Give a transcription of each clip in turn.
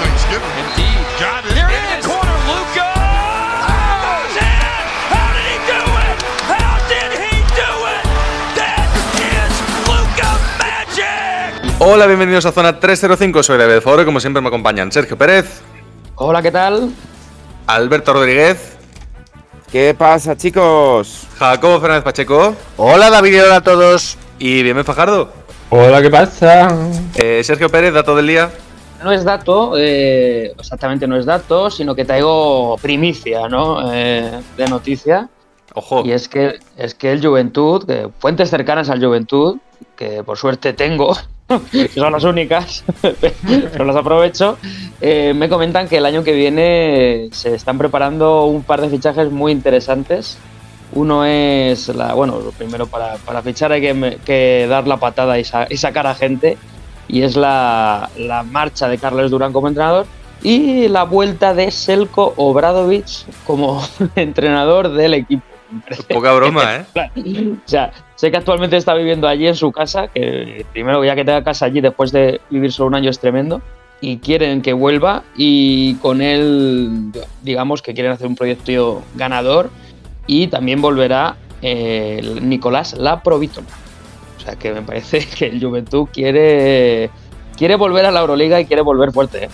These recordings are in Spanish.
Thanksgiving. Indeed. Got it. It? Luca Magic. Hola, bienvenidos a Zona 305, soy David Foro y como siempre me acompañan Sergio Pérez, Hola, ¿qué tal? Alberto Rodríguez, ¿Qué pasa, chicos? Jacobo Fernández Pacheco Hola David y hola a todos. y Bienvenido Fajardo. Hola, ¿qué pasa? Eh, Sergio Pérez, dato del día. No es dato, eh, exactamente no es dato, sino que traigo primicia, ¿no? Eh, de noticia. Ojo, Y es que, es que el Juventud, que fuentes cercanas al Juventud, que por suerte tengo, que son las únicas, pero las aprovecho, eh, me comentan que el año que viene se están preparando un par de fichajes muy interesantes. Uno es, la, bueno, lo primero para, para fichar hay que dar la patada y, sa- y sacar a gente, y es la, la marcha de Carles Durán como entrenador y la vuelta de Selko Obradovic como entrenador del equipo. Poca broma, ¿eh? o sea, sé que actualmente está viviendo allí en su casa, que primero ya que tenga casa allí después de vivir solo un año es tremendo, y quieren que vuelva y con él, digamos que quieren hacer un proyecto ganador y también volverá eh, Nicolás Laprovito. O sea que me parece que el Juventud quiere, quiere volver a la Euroliga y quiere volver fuerte. ¿eh?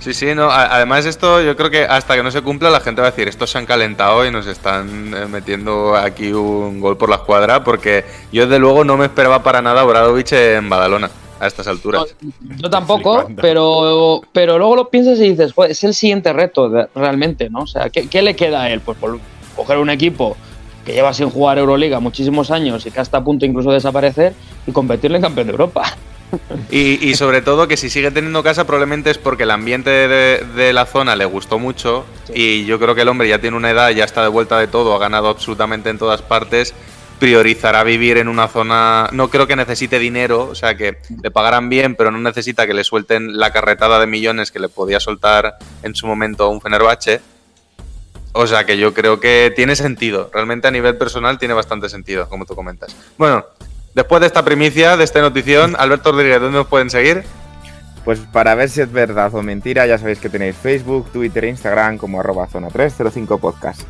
Sí, sí, no. Además, esto yo creo que hasta que no se cumpla, la gente va a decir: estos se han calentado y nos están eh, metiendo aquí un gol por la escuadra. Porque yo, desde luego, no me esperaba para nada a Obradovic en Badalona a estas alturas. Yo tampoco, pero, pero luego lo piensas y dices, "Joder, es el siguiente reto realmente, ¿no? O sea, ¿qué, qué le queda a él? Pues por coger un equipo que lleva sin jugar Euroliga muchísimos años y que está a punto incluso de desaparecer y competirle en campeón de Europa. Y, y sobre todo que si sigue teniendo casa probablemente es porque el ambiente de, de la zona le gustó mucho y yo creo que el hombre ya tiene una edad, ya está de vuelta de todo, ha ganado absolutamente en todas partes, priorizará vivir en una zona, no creo que necesite dinero, o sea que le pagarán bien, pero no necesita que le suelten la carretada de millones que le podía soltar en su momento un Fenerbahce. O sea que yo creo que tiene sentido, realmente a nivel personal tiene bastante sentido, como tú comentas. Bueno, Después de esta primicia, de esta notición, Alberto Rodríguez, ¿dónde nos pueden seguir? Pues para ver si es verdad o mentira, ya sabéis que tenéis Facebook, Twitter e Instagram como arroba zona 305 podcast.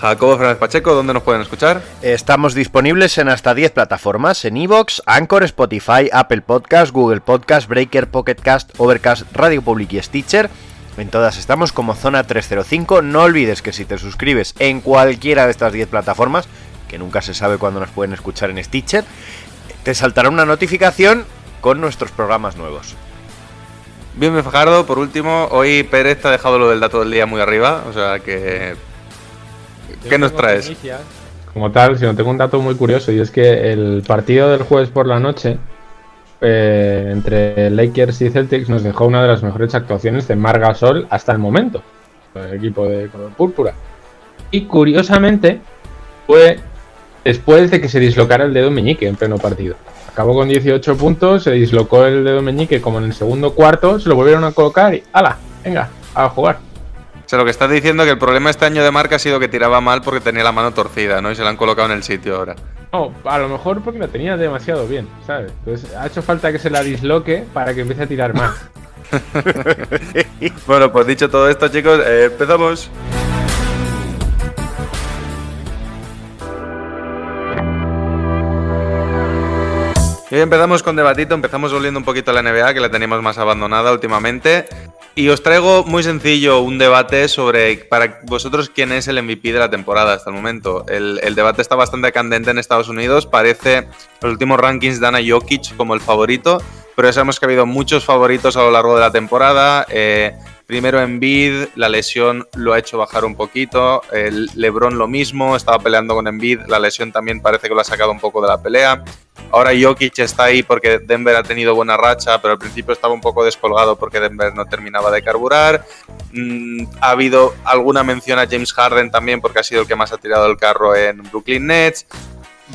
Jacobo Fernández Pacheco, ¿dónde nos pueden escuchar? Estamos disponibles en hasta 10 plataformas, en Evox, Anchor, Spotify, Apple Podcast, Google Podcast, Breaker, Pocket Cast, Overcast, Radio Public y Stitcher. En todas estamos como Zona 305. No olvides que si te suscribes en cualquiera de estas 10 plataformas, que nunca se sabe cuándo nos pueden escuchar en Stitcher, te saltará una notificación con nuestros programas nuevos. Bien, Fajardo, por último, hoy Pérez te ha dejado lo del dato del día muy arriba, o sea que... ¿Qué nos traes? Como tal, si no tengo un dato muy curioso y es que el partido del jueves por la noche eh, entre Lakers y Celtics nos dejó una de las mejores actuaciones de Mar Gasol hasta el momento, el equipo de color púrpura. Y curiosamente fue después de que se dislocara el dedo meñique en pleno partido. Acabó con 18 puntos, se dislocó el dedo meñique como en el segundo cuarto, se lo volvieron a colocar y ¡hala! Venga, a jugar. O sea, lo que estás diciendo es que el problema este año de marca ha sido que tiraba mal porque tenía la mano torcida, ¿no? Y se la han colocado en el sitio ahora. No, a lo mejor porque la tenía demasiado bien, ¿sabes? Entonces ha hecho falta que se la disloque para que empiece a tirar más. Bueno, pues dicho todo esto, chicos, eh, empezamos. Y hoy empezamos con debatito, empezamos volviendo un poquito a la NBA, que la teníamos más abandonada últimamente. Y os traigo muy sencillo un debate sobre, para vosotros, quién es el MVP de la temporada hasta el momento. El, el debate está bastante candente en Estados Unidos, parece los últimos rankings dan a Jokic como el favorito, pero ya sabemos que ha habido muchos favoritos a lo largo de la temporada. Eh, Primero Embiid, la lesión lo ha hecho bajar un poquito. El LeBron lo mismo, estaba peleando con Embiid, la lesión también parece que lo ha sacado un poco de la pelea. Ahora Jokic está ahí porque Denver ha tenido buena racha, pero al principio estaba un poco descolgado porque Denver no terminaba de carburar. Mm, ha habido alguna mención a James Harden también porque ha sido el que más ha tirado el carro en Brooklyn Nets.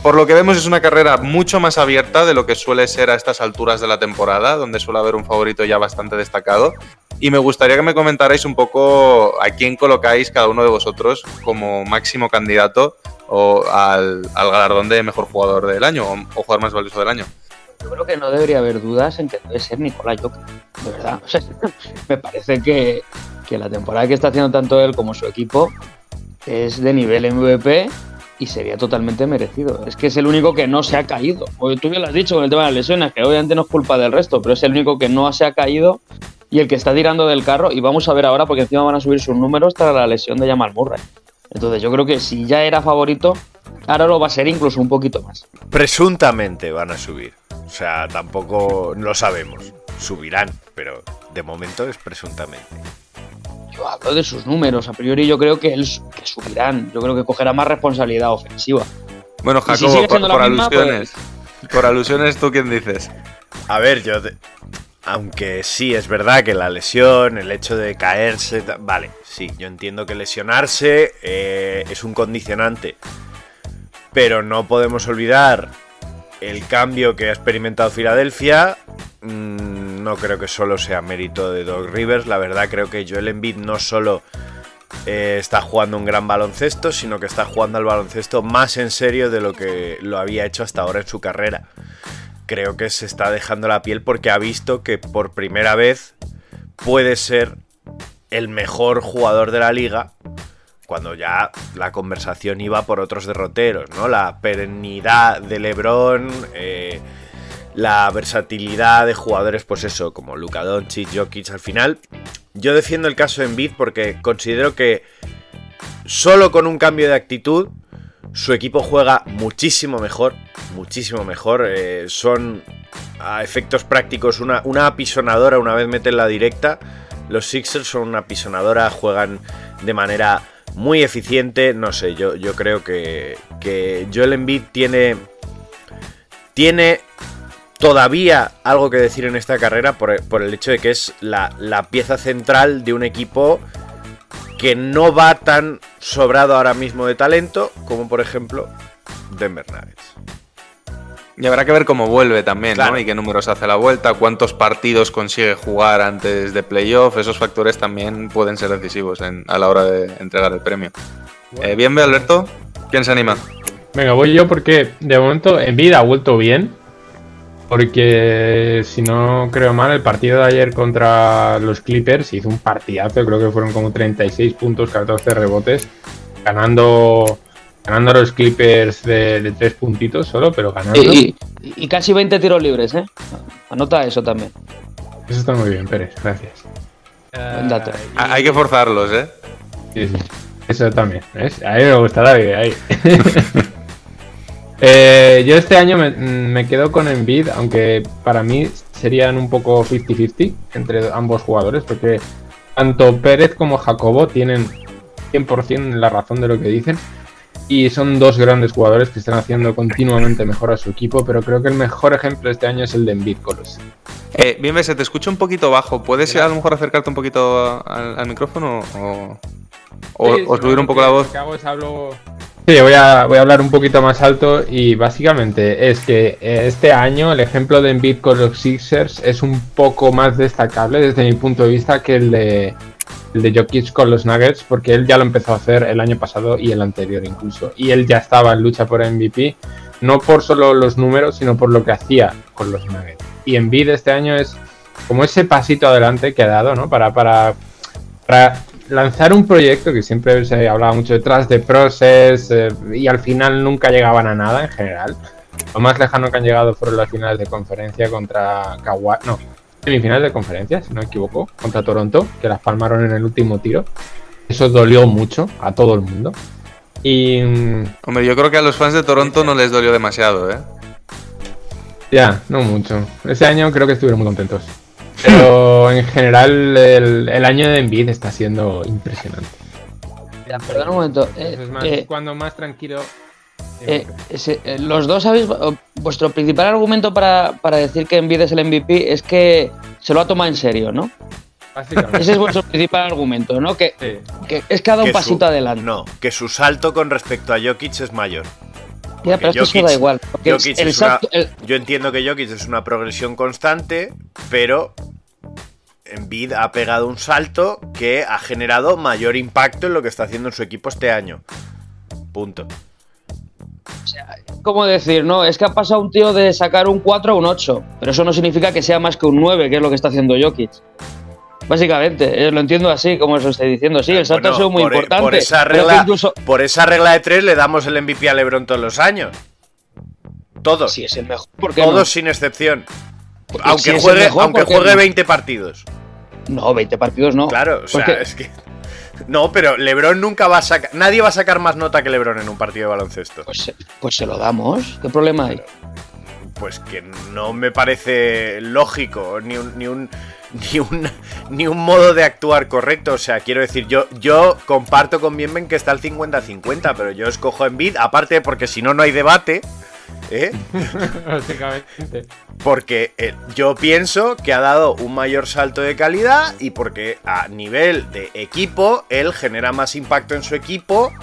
Por lo que vemos es una carrera mucho más abierta de lo que suele ser a estas alturas de la temporada, donde suele haber un favorito ya bastante destacado. Y me gustaría que me comentarais un poco a quién colocáis cada uno de vosotros como máximo candidato o al, al galardón de mejor jugador del año o, o jugador más valioso del año. Yo creo que no debería haber dudas en que debe ser Nicolás Jokic, de verdad. Me parece que, que la temporada que está haciendo tanto él como su equipo es de nivel MVP y sería totalmente merecido. Es que es el único que no se ha caído. Porque tú ya lo has dicho con el tema de las lesiones, que obviamente no es culpa del resto, pero es el único que no se ha caído y el que está tirando del carro. Y vamos a ver ahora, porque encima van a subir sus números tras la lesión de Jamal Murray. Entonces yo creo que si ya era favorito, ahora lo va a ser incluso un poquito más. Presuntamente van a subir. O sea, tampoco lo sabemos. Subirán, pero de momento es presuntamente. Yo hablo de sus números. A priori yo creo que él que subirán. Yo creo que cogerá más responsabilidad ofensiva. Bueno, si Jacobo, por, misma, alusiones. Por alusiones, ¿tú quién dices? A ver, yo. Aunque sí, es verdad que la lesión, el hecho de caerse. Vale, sí, yo entiendo que lesionarse eh, es un condicionante. Pero no podemos olvidar el cambio que ha experimentado Filadelfia. Mm, no creo que solo sea mérito de Doc Rivers. La verdad, creo que Joel Embiid no solo eh, está jugando un gran baloncesto, sino que está jugando al baloncesto más en serio de lo que lo había hecho hasta ahora en su carrera. Creo que se está dejando la piel porque ha visto que por primera vez puede ser el mejor jugador de la liga cuando ya la conversación iba por otros derroteros, ¿no? La perennidad de LeBron, eh, la versatilidad de jugadores, pues eso, como Luka Doncic, Jokic, al final. Yo defiendo el caso de Embiid porque considero que solo con un cambio de actitud su equipo juega muchísimo mejor, muchísimo mejor. eh, son a efectos prácticos una, una apisonadora una vez meten la directa. Los Sixers son una apisonadora, juegan de manera muy eficiente. No sé, yo, yo creo que, que Joel Embiid tiene, tiene todavía algo que decir en esta carrera por, por el hecho de que es la, la pieza central de un equipo que no va tan sobrado ahora mismo de talento como por ejemplo Denver Nuggets. Y habrá que ver cómo vuelve también, Claro. ¿no? Y qué números hace la vuelta, cuántos partidos consigue jugar antes de playoff. Esos factores también pueden ser decisivos en- a la hora de entregar el premio. Eh, bien, ve Alberto. ¿Quién se anima? Venga, voy yo porque de momento en vida ha vuelto bien. Porque si no creo mal, el partido de ayer contra los Clippers hizo un partidazo. Creo que fueron como 36 puntos, 14 rebotes. Ganando, ganando a los Clippers de, de 3 puntitos solo, pero ganando. Y, y- y casi 20 tiros libres, ¿eh? Anota eso también. Eso está muy bien, Pérez. Gracias. Buen dato. Hay que forzarlos, ¿eh? Sí, sí. Eso también. ¿ves? A mí me gusta David. Ahí. Eh, yo este año me, me quedo con Envid, aunque para mí serían un poco 50-50 entre ambos jugadores, porque tanto Pérez como Jacobo tienen 100% la razón de lo que dicen. Y son dos grandes jugadores que están haciendo continuamente mejor a su equipo, pero creo que el mejor ejemplo este año es el de Envid con los Eh, bien, ve, se te escucha un poquito bajo. ¿Puedes a lo mejor acercarte un poquito al, al micrófono o, o- Sí, o sí, subir un poco la voz? lo que hago es hablo- Sí, voy a, voy a hablar un poquito más alto y básicamente es que eh, este año el ejemplo de Embiid con los Sixers es un poco más destacable desde mi punto de vista que el de, el de Jokic con los Nuggets porque él ya lo empezó a hacer el año pasado y el anterior incluso y él ya estaba en lucha por MVP no por solo los números sino por lo que hacía con los Nuggets y Embiid este año es como ese pasito adelante que ha dado ¿no? para, para para lanzar un proyecto que siempre se hablaba mucho detrás de Process eh, y al final nunca llegaban a nada en general. Lo más lejano que han llegado fueron las finales de conferencia contra Kawhi, no, semifinales de conferencia, si no me equivoco, contra Toronto, que las palmaron en el último tiro. Eso dolió mucho a todo el mundo. Y mm, Hombre, yo creo que a los fans de Toronto no les dolió demasiado, ¿eh? ya, no mucho. Ese año creo que estuvieron muy contentos. Pero en general el, el año de Envid está siendo impresionante. Ya, perdón un momento. eh, Es más, eh, cuando más tranquilo. eh, ese- eh, los dos habéis. Vuestro principal argumento para, para decir que Envid es el MVP es que se lo ha tomado en serio, ¿no? Ese es vuestro principal argumento, ¿no? Que, Sí. que es que ha dado un Que su- pasito adelante. No, que su salto con respecto a Jokic es mayor. Ya, pero eso Jokic- da igual. El- el una- el- Yo entiendo que Jokic es una progresión constante, pero Embiid ha pegado un salto que ha generado mayor impacto en lo que está haciendo en su equipo este año. Punto. ¿Cómo decir? No, es que ha pasado un tío de sacar un 4 a un 8, pero eso no significa que sea más que un 9, que es lo que está haciendo Jokic. Básicamente, eh, lo entiendo así, como os estoy diciendo. Sí, el salto Bueno, ha sido muy por, importante. Por esa, regla, incluso, por esa regla de tres le damos el MVP a LeBron todos los años. Todos. si es el mejor, ¿por qué todos no? sin excepción. Aunque si juegue, mejor, aunque ¿por qué juegue no? 20 partidos. No, 20 partidos no. Claro, o sea, Porque- es que. No, pero LeBron nunca va a sacar. Nadie va a sacar más nota que LeBron en un partido de baloncesto. Pues, se- pues se lo damos. ¿Qué problema hay? Pues que no me parece lógico, ni un, ni un, ni un, ni un modo de actuar correcto. O sea, quiero decir, yo, yo comparto con Bienven que está el 50-50, pero yo escojo en bid, aparte porque si no, no hay debate. ¿eh? Básicamente. Porque eh, yo pienso que ha dado un mayor salto de calidad y porque a nivel de equipo, él genera más impacto en su equipo.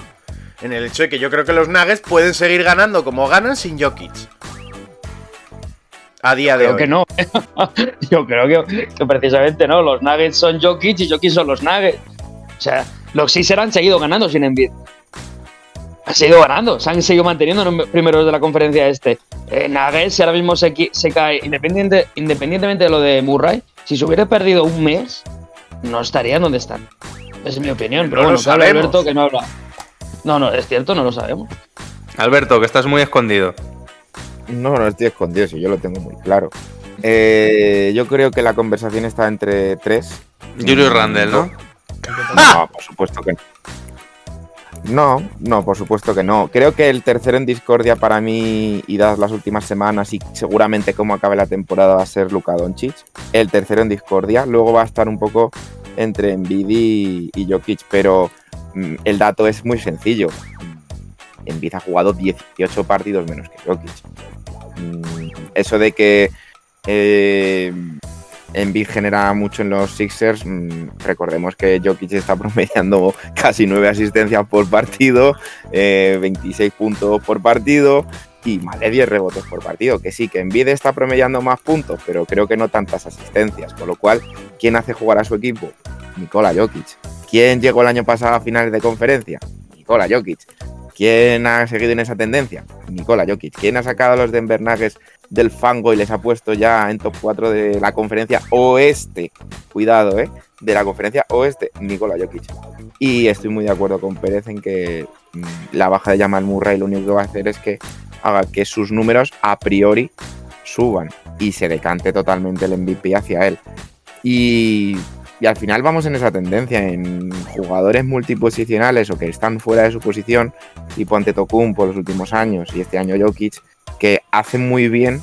En el hecho de que yo creo que los Nuggets pueden seguir ganando como ganan sin Jokic. A día de Creo hoy. que no. Yo creo que, que precisamente no. Los Nuggets son Jokic y Jokic son los Nuggets. O sea, los Sixers han seguido ganando sin Embiid. Han seguido ganando, se han seguido manteniendo en los primeros de la conferencia este. Eh, Nuggets si ahora mismo se, cae, independiente, independientemente de lo de Murray, si se hubiera perdido un mes, no estarían donde están. Es mi opinión. Pero No lo bueno, hable sabemos. Alberto que no habla. No, no, es cierto, no lo sabemos. Alberto, que estás muy escondido. No, no estoy escondido, si yo lo tengo muy claro. Eh, yo creo que la conversación está entre tres. Julius Randle, ¿no? No, por supuesto que no. No, no, por supuesto que no. Creo que el tercero en discordia para mí, y dadas las últimas semanas y seguramente como acabe la temporada, va a ser Luka Doncic. El tercero en discordia. Luego va a estar un poco entre Embiid y, Jokic, pero mm, el dato es muy sencillo. Embiid ha jugado 18 partidos menos que Jokic. Mm, Eso de que eh, Embiid genera mucho en los Sixers. mm, recordemos que Jokic está promediando casi 9 asistencias por partido, eh, 26 puntos por partido y más de 10 rebotes por partido. Que sí, que Embiid está promediando más puntos, pero creo que no tantas asistencias. Con lo cual, ¿quién hace jugar a su equipo? Nikola Jokic. ¿Quién llegó el año pasado a finales de conferencia? Nikola Jokic. ¿Quién ha seguido en esa tendencia? Nikola Jokic. ¿Quién ha sacado a los Denver Nuggets del fango y les ha puesto ya en top 4 de la conferencia oeste? Cuidado, ¿eh? De la conferencia oeste, Nikola Jokic. Y estoy muy de acuerdo con Pérez en que mm, la baja de Jamal Murray lo único que va a hacer es que haga que sus números a priori suban y se decante totalmente el MVP hacia él. Y, y al final vamos en esa tendencia, en jugadores multiposicionales o que están fuera de su posición, tipo Antetokounmpo por los últimos años y este año Jokic, que hacen muy bien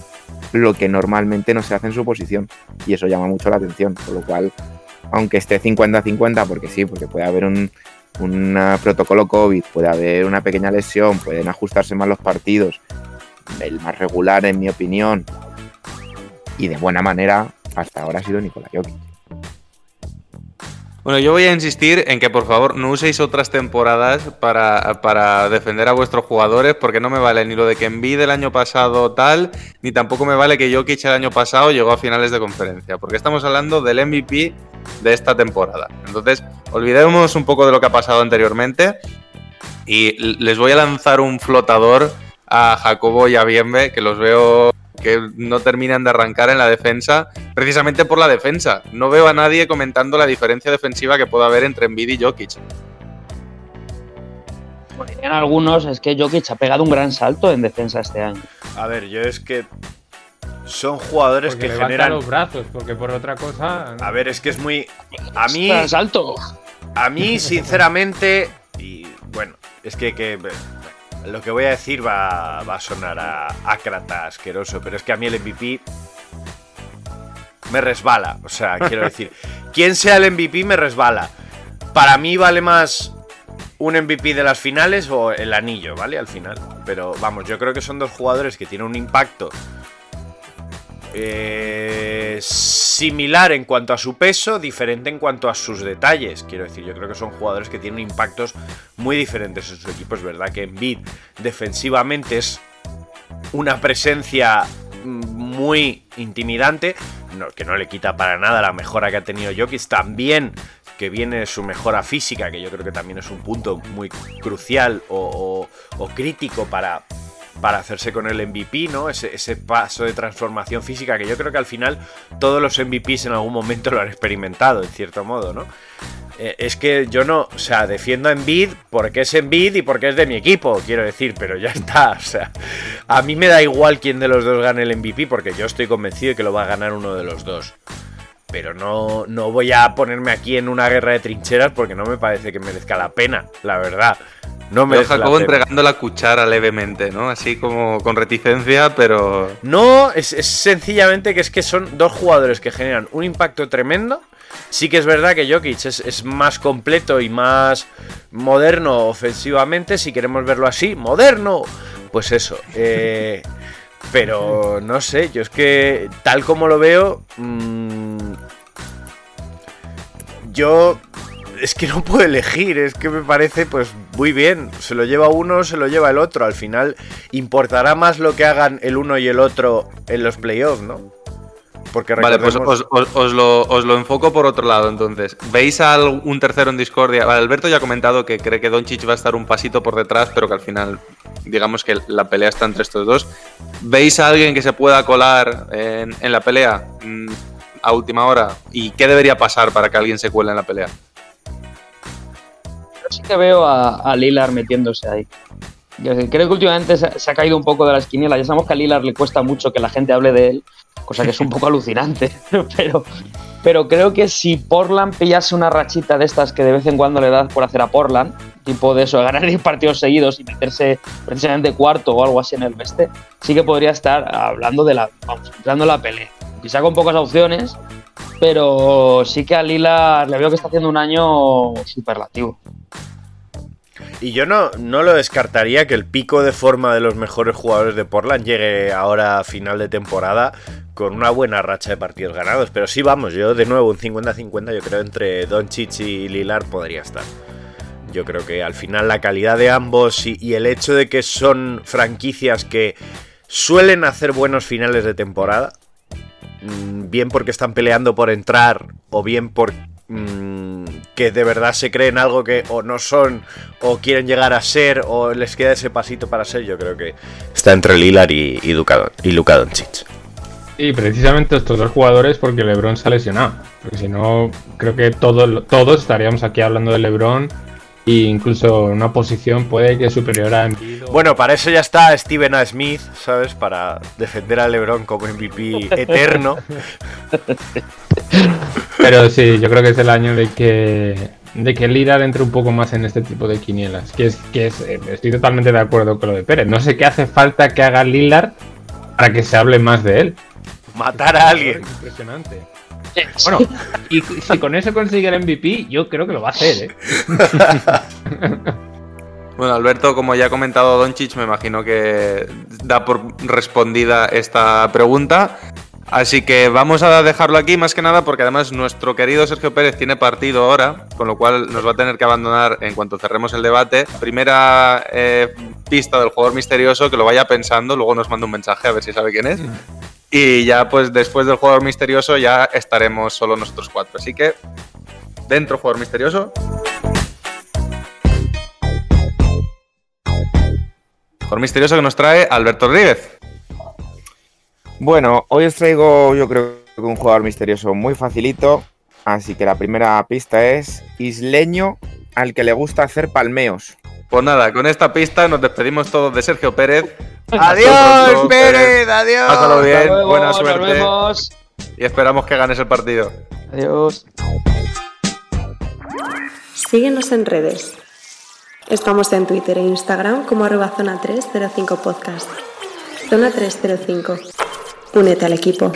lo que normalmente no se hace en su posición. Y eso llama mucho la atención, con lo cual, aunque esté 50-50, porque sí, porque puede haber un, un ah, protocolo COVID, puede haber una pequeña lesión, pueden ajustarse más los partidos, el más regular en mi opinión, y de buena manera, hasta ahora ha sido Nikola Jokic. Bueno, yo voy a insistir en que por favor no uséis otras temporadas para, para defender a vuestros jugadores, porque no me vale ni lo de que Embiid el año pasado tal, ni tampoco me vale que Jokic el año pasado llegó a finales de conferencia, porque estamos hablando del MVP de esta temporada. Entonces, olvidemos un poco de lo que ha pasado anteriormente y les voy a lanzar un flotador a Jacobo y a Bienve, que los veo que no terminan de arrancar en la defensa, precisamente por la defensa. No veo a nadie comentando la diferencia defensiva que pueda haber entre Embiid y Jokic. Como dirían algunos, es que Jokic ha pegado un gran salto en defensa este año. A ver, yo es que son jugadores Porque que generan. los brazos, porque por otra cosa. A ver, es que es muy. A mí, Gran salto. a mí, sinceramente, y bueno, es que, que lo que voy a decir va, va a sonar a ácrata, asqueroso, pero es que a mí el MVP me resbala. O sea, quiero decir, quien sea el MVP me resbala. Para mí vale más un MVP de las finales o el anillo, ¿vale? Al final. Pero vamos, yo creo que son dos jugadores que tienen un impacto eh, similar en cuanto a su peso, diferente en cuanto a sus detalles. Quiero decir, yo creo que son jugadores que tienen impactos muy diferentes en sus equipos. Es verdad que Embiid defensivamente es una presencia muy intimidante, que no le quita para nada la mejora que ha tenido Jokic. También que viene su mejora física, que yo creo que también es un punto muy crucial o crítico para, para hacerse con el MVP, ¿no? Ese, paso de transformación física que yo creo que al final todos los MVPs en algún momento lo han experimentado, en cierto modo, ¿no? Eh, es que yo no, o sea, defiendo a Embiid porque es Embiid y porque es de mi equipo, quiero decir, pero ya está, o sea, a mí me da igual quién de los dos gane el MVP porque yo estoy convencido de que lo va a ganar uno de los dos. Pero no, no voy a ponerme aquí en una guerra de trincheras porque no me parece que merezca la pena, la verdad. No me Jacobo entregando la cuchara levemente, ¿no? Así como con reticencia, pero. No, es, es sencillamente que es que son dos jugadores que generan un impacto tremendo. Sí que es verdad que Jokic es, es más completo y más moderno ofensivamente, si queremos verlo así, moderno. Pues eso. eh, pero no sé, yo es que tal como lo veo, mm, yo es que no puedo elegir, es que me parece pues muy bien, se lo lleva uno, se lo lleva el otro, al final importará más lo que hagan el uno y el otro en los playoffs, ¿no? Porque Vale, pues recordemos- os, os- os lo, os lo enfoco por otro lado, entonces. ¿Veis a un tercero en discordia? Vale, Alberto ya ha comentado que cree que Doncic va a estar un pasito por detrás, pero que al final, digamos que la pelea está entre estos dos. ¿Veis a alguien que se pueda colar en, en la pelea mm, a última hora? ¿Y qué debería pasar para que alguien se cuele en la pelea? Yo sí que veo a, a Lillard metiéndose ahí. Creo que últimamente se, ha caído un poco de la esquinela. Ya sabemos que a Lillard le cuesta mucho que la gente hable de él, cosa que es un poco alucinante. Pero, pero creo que si Portland pillase una rachita de estas que de vez en cuando le das por hacer a Portland, tipo de eso, de ganar 10 partidos seguidos y meterse precisamente cuarto o algo así en el oeste, sí que podría estar hablando de la, vamos, la pelea. Quizá con pocas opciones, pero sí que a Lillard le veo que está haciendo un año superlativo. Y yo no, no lo descartaría que el pico de forma de los mejores jugadores de Portland llegue ahora a final de temporada con una buena racha de partidos ganados. Pero sí, vamos, yo de nuevo un 50-50, yo creo entre Doncic y Lilar podría estar. Yo creo que al final la calidad de ambos y, el hecho de que son franquicias que suelen hacer buenos finales de temporada, bien porque están peleando por entrar o bien por mm, que de verdad se creen algo que o no son o quieren llegar a ser o les queda ese pasito para ser, yo creo que está entre Lilar y, y, y Luka. Y precisamente estos dos jugadores porque LeBron se ha lesionado. Porque si no, creo que todo- todos estaríamos aquí hablando de LeBron e incluso en una posición puede que superior a Embiid. Bueno, para eso ya está Steven A. Smith, ¿sabes? Para defender a LeBron como MVP eterno. Pero sí, yo creo que es el año de que de que Lillard entre un poco más en este tipo de quinielas. Que es que es, eh, estoy totalmente de acuerdo con lo de Pérez. No sé qué hace falta que haga Lillard para que se hable más de él. Matar a alguien. Impresionante. Bueno, y si con eso consigue el MVP, yo creo que lo va a hacer, ¿eh? Bueno, Alberto, como ya ha comentado Doncic, me imagino que da por respondida esta pregunta. Así que vamos a dejarlo aquí más que nada porque además nuestro querido Sergio Pérez tiene partido ahora, con lo cual nos va a tener que abandonar en cuanto cerremos el debate. Primera eh, pista del jugador misterioso, que lo vaya pensando, luego nos manda un mensaje a ver si sabe quién es. Y ya pues después del jugador misterioso ya estaremos solo nosotros cuatro. Así que dentro jugador misterioso. Jugador misterioso que nos trae Alberto Rodríguez. Bueno, hoy os traigo yo creo que un jugador misterioso muy facilito, así que la primera pista es isleño al que le gusta hacer palmeos. Pues nada, con esta pista nos despedimos todos de Sergio Pérez. ¡Adiós, Pérez! ¡Adiós! Pásalo bien, Hasta luego, buena nos suerte. vemos. Y esperamos que ganes el partido. Adiós. Síguenos en redes. Estamos en Twitter e Instagram como arroba zona 305 podcast. Zona 305. Únete al equipo.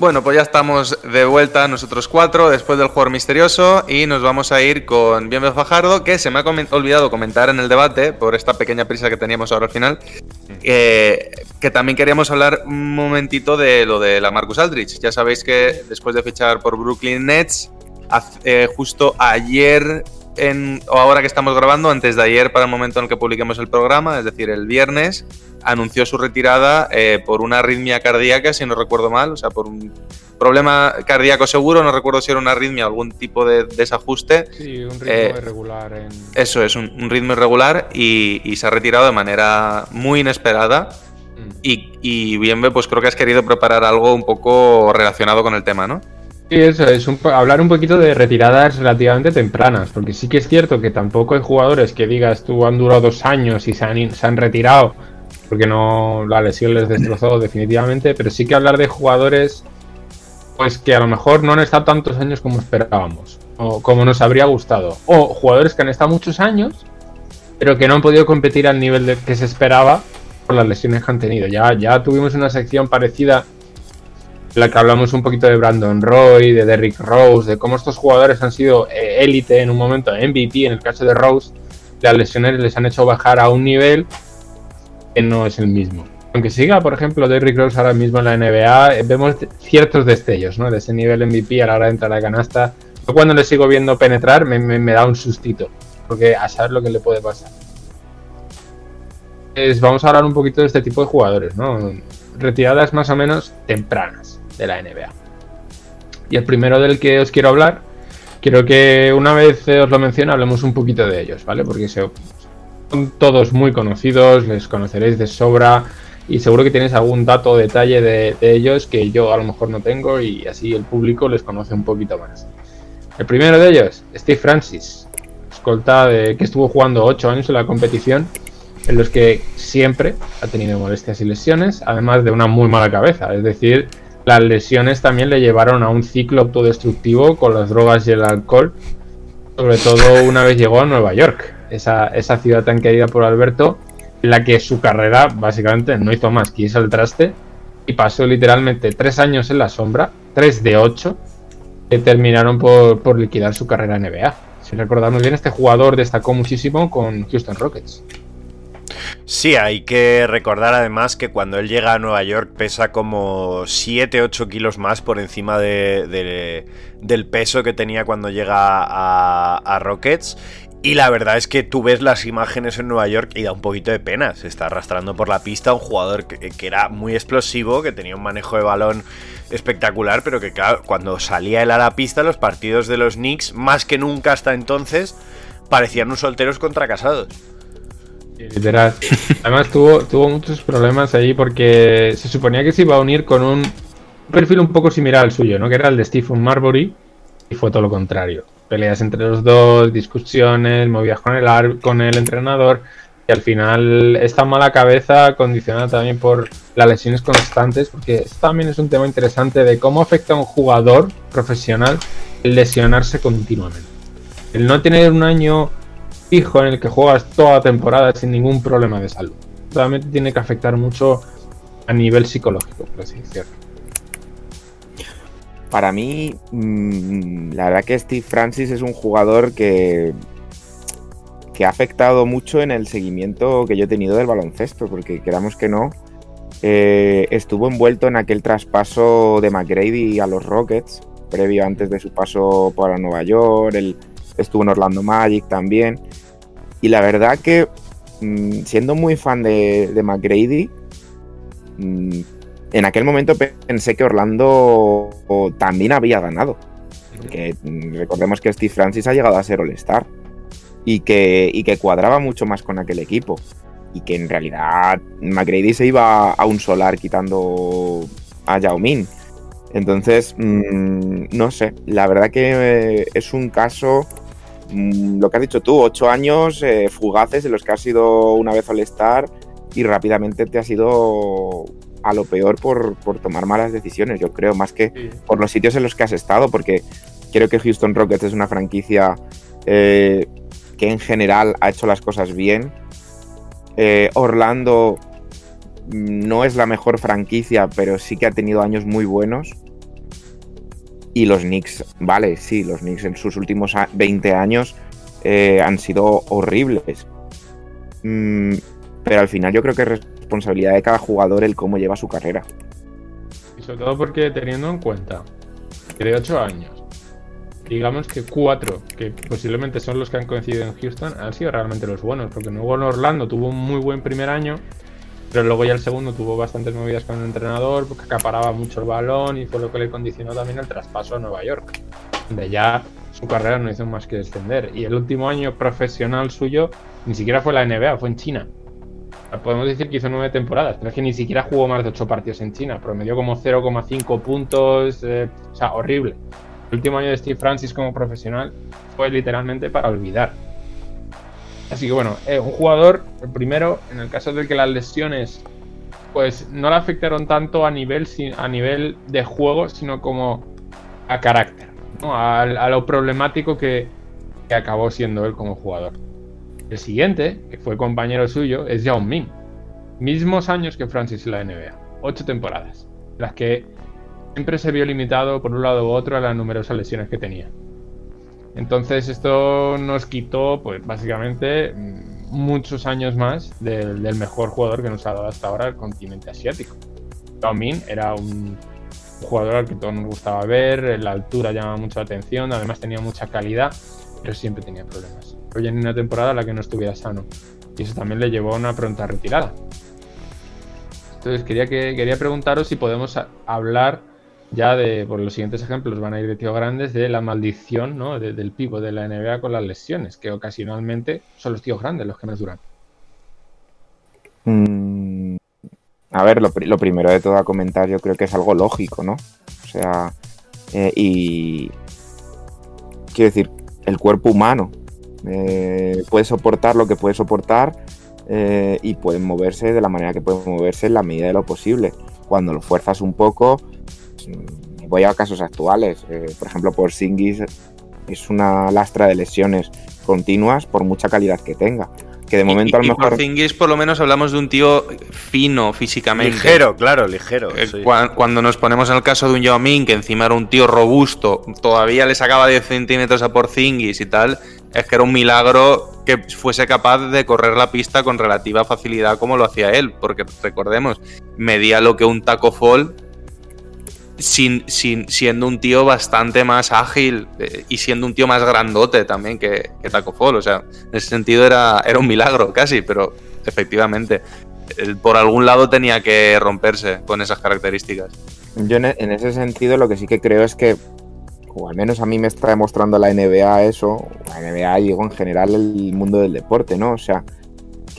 Bueno, pues ya estamos de vuelta nosotros cuatro después del jugador misterioso y nos vamos a ir con Bienvenido Fajardo, que se me ha olvidado comentar en el debate por esta pequeña prisa que teníamos ahora al final, eh, que también queríamos hablar un momentito de lo de la Marcus Aldrich. Ya sabéis que después de fichar por Brooklyn Nets, eh, justo ayer en, o ahora que estamos grabando, antes de ayer para el momento en el que publiquemos el programa, es decir, el viernes, anunció su retirada eh, por una arritmia cardíaca, si no recuerdo mal, o sea, por un problema cardíaco seguro, no recuerdo si era una arritmia o algún tipo de desajuste. Sí, un ritmo Eh, irregular en. Eso es, un, un ritmo irregular y, y se ha retirado de manera muy inesperada. Mm. Y, y Bienve, pues creo que has querido preparar algo un poco relacionado con el tema, ¿no? Sí, eso es, un hablar un poquito de retiradas relativamente tempranas, porque sí que es cierto que tampoco hay jugadores que digas tú han durado dos años y se han, se han retirado porque no la lesión les destrozó definitivamente, pero sí que hablar de jugadores pues que a lo mejor no han estado tantos años como esperábamos o como nos habría gustado, o jugadores que han estado muchos años pero que no han podido competir al nivel de- que se esperaba por las lesiones que han tenido. Ya, ya tuvimos una sección parecida la que hablamos un poquito de Brandon Roy, de Derrick Rose, de cómo estos jugadores han sido eh, élite en un momento, MVP en el caso de Rose, las lesiones les han hecho bajar a un nivel que no es el mismo. Aunque siga, por ejemplo, Derrick Rose ahora mismo en la NBA, eh, vemos ciertos destellos ¿no? de ese nivel MVP a la hora de entrar a la canasta. Yo cuando le sigo viendo penetrar me, da un sustito, porque a saber lo que le puede pasar. Vamos a hablar un poquito de este tipo de jugadores, ¿no? Retiradas más o menos tempranas de la NBA. Y el primero del que os quiero hablar, quiero que una vez eh, os lo mencione hablemos un poquito de ellos, ¿vale? Porque son todos muy conocidos, les conoceréis de sobra y seguro que tenéis algún dato o detalle de, ellos que yo a lo mejor no tengo y así el público les conoce un poquito más. El primero de ellos, Steve Francis, escolta de, que estuvo jugando 8 años en la competición, en los que siempre ha tenido molestias y lesiones, además de una muy mala cabeza. Es decir, las lesiones también le llevaron a un ciclo autodestructivo con las drogas y el alcohol, sobre todo una vez llegó a Nueva York, esa, esa ciudad tan querida por Alberto, en la que su carrera básicamente no hizo más que irse al traste y pasó literalmente tres años en la sombra, tres de ocho, que terminaron por, por liquidar su carrera en NBA. Si recordamos bien, este jugador destacó muchísimo con Houston Rockets. Sí, hay que recordar además que cuando él llega a Nueva York pesa como 7-8 kilos más por encima de- de- del peso que tenía cuando llega a, Rockets. Y la verdad es que tú ves las imágenes en Nueva York y da un poquito de pena. Se está arrastrando por la pista un jugador que, que era muy explosivo, que tenía un manejo de balón espectacular, pero que claro, cuando salía él a la pista, los partidos de los Knicks, más que nunca hasta entonces, parecían un solteros contra casados. Literal. Además tuvo, tuvo muchos problemas ahí porque se suponía que se iba a unir con un perfil un poco similar al suyo, ¿no? Que era el de Stephen Marbury y fue todo lo contrario. Peleas entre los dos, discusiones, movidas con el, con el entrenador y al final esta mala cabeza condicionada también por las lesiones constantes, porque esto también es un tema interesante de cómo afecta a un jugador profesional lesionarse continuamente. El no tener un año fijo en el que juegas toda temporada sin ningún problema de salud. Realmente tiene que afectar mucho a nivel psicológico, por así decirlo. Para mí, mm, la verdad que Steve Francis es un jugador que, que ha afectado mucho en el seguimiento que yo he tenido del baloncesto, porque queramos que no, eh, estuvo envuelto en aquel traspaso de McGrady a los Rockets, previo antes de su paso por Nueva York, él estuvo en Orlando Magic también, y la verdad que mm, siendo muy fan de, de McGrady, mm, en aquel momento pe- pensé que Orlando también había ganado. Porque mm, recordemos que Steve Francis ha llegado a ser All-Star. Y que, y que cuadraba mucho más con aquel equipo. Y que en realidad McGrady se iba a un solar quitando a Yao Ming. Entonces, no sé. La verdad que eh, es un caso. Mm, lo que has dicho tú, ocho años eh, fugaces en los que has sido una vez All-Star y rápidamente te has ido a lo peor por, por tomar malas decisiones, yo creo, más que por los sitios en los que has estado, porque creo que Houston Rockets es una franquicia eh, que en general ha hecho las cosas bien. Eh, Orlando mm, no es la mejor franquicia, pero sí que ha tenido años muy buenos. Y los Knicks, vale, sí, los Knicks en sus últimos a- 20 años eh, han sido horribles. Mm, pero al final yo creo que es responsabilidad de cada jugador el cómo lleva su carrera. Y sobre todo porque teniendo en cuenta que de 8 años, digamos que 4, que posiblemente son los que han coincidido en Houston, han sido realmente los buenos. Porque luego en Orlando tuvo un muy buen primer año, pero luego ya el segundo tuvo bastantes movidas con el entrenador, porque acaparaba mucho el balón y fue lo que le condicionó también el traspaso a Nueva York. Donde ya su carrera no hizo más que descender. Y el último año profesional suyo ni siquiera fue la NBA, fue en China. Podemos decir que hizo nueve temporadas, pero es que ni siquiera jugó más de ocho partidos en China. Promedió como 0,5 puntos, eh, o sea, horrible. El último año de Steve Francis como profesional fue literalmente para olvidar. Así que bueno, eh, un jugador, el primero, en el caso de que las lesiones pues no le afectaron tanto a nivel, a nivel de juego, sino como a carácter, ¿no? a, lo problemático que, que acabó siendo él como jugador. El siguiente, que fue compañero suyo, es Yao Ming. Mismos años que Francis en la NBA. Ocho temporadas. Las que siempre se vio limitado por un lado u otro a las numerosas lesiones que tenía. Entonces esto nos quitó, pues básicamente, mm, muchos años más del, mejor jugador que nos ha dado hasta ahora el continente asiático. Yao Ming era un jugador al que todos nos gustaba ver, la altura llamaba mucho la atención, además tenía mucha calidad, pero siempre tenía problemas. Hoy en una temporada en la que no estuviera sano. Y eso también le llevó a una pronta retirada. Entonces quería, que, quería preguntaros si podemos hablar ya de, por los siguientes ejemplos van a ir de tío grandes, de la maldición ¿no? de- del pivo de la NBA con las lesiones, que ocasionalmente son los tíos grandes los que nos duran. Mm, a ver, lo, pri- lo primero de todo a comentar yo creo que es algo lógico, ¿no? O sea, eh, y quiero decir, el cuerpo humano eh, puede soportar lo que puede soportar eh, y puede moverse de la manera que puede moverse en la medida de lo posible. Cuando lo fuerzas un poco, voy a casos actuales, eh, por ejemplo, por Singis es una lastra de lesiones continuas por mucha calidad que tenga. Que de momento a lo y mejor... Porzingis, por lo menos hablamos de un tío fino físicamente. Ligero, claro, ligero. Eh, sí. Cuando nos ponemos en el caso de un Yao Ming, que encima era un tío robusto, todavía le sacaba 10 centímetros a Porzingis y tal, es que era un milagro que fuese capaz de correr la pista con relativa facilidad como lo hacía él, porque recordemos, medía lo que un taco fall sin, siendo un tío bastante más ágil eh, y siendo un tío más grandote también que, que Taco Fall. O sea, en ese sentido era, un milagro casi, pero efectivamente, por algún lado tenía que romperse con esas características. Yo en, en ese sentido lo que sí que creo es que, o al menos a mí me está demostrando la NBA eso, la NBA y en general el mundo del deporte, ¿no? O sea,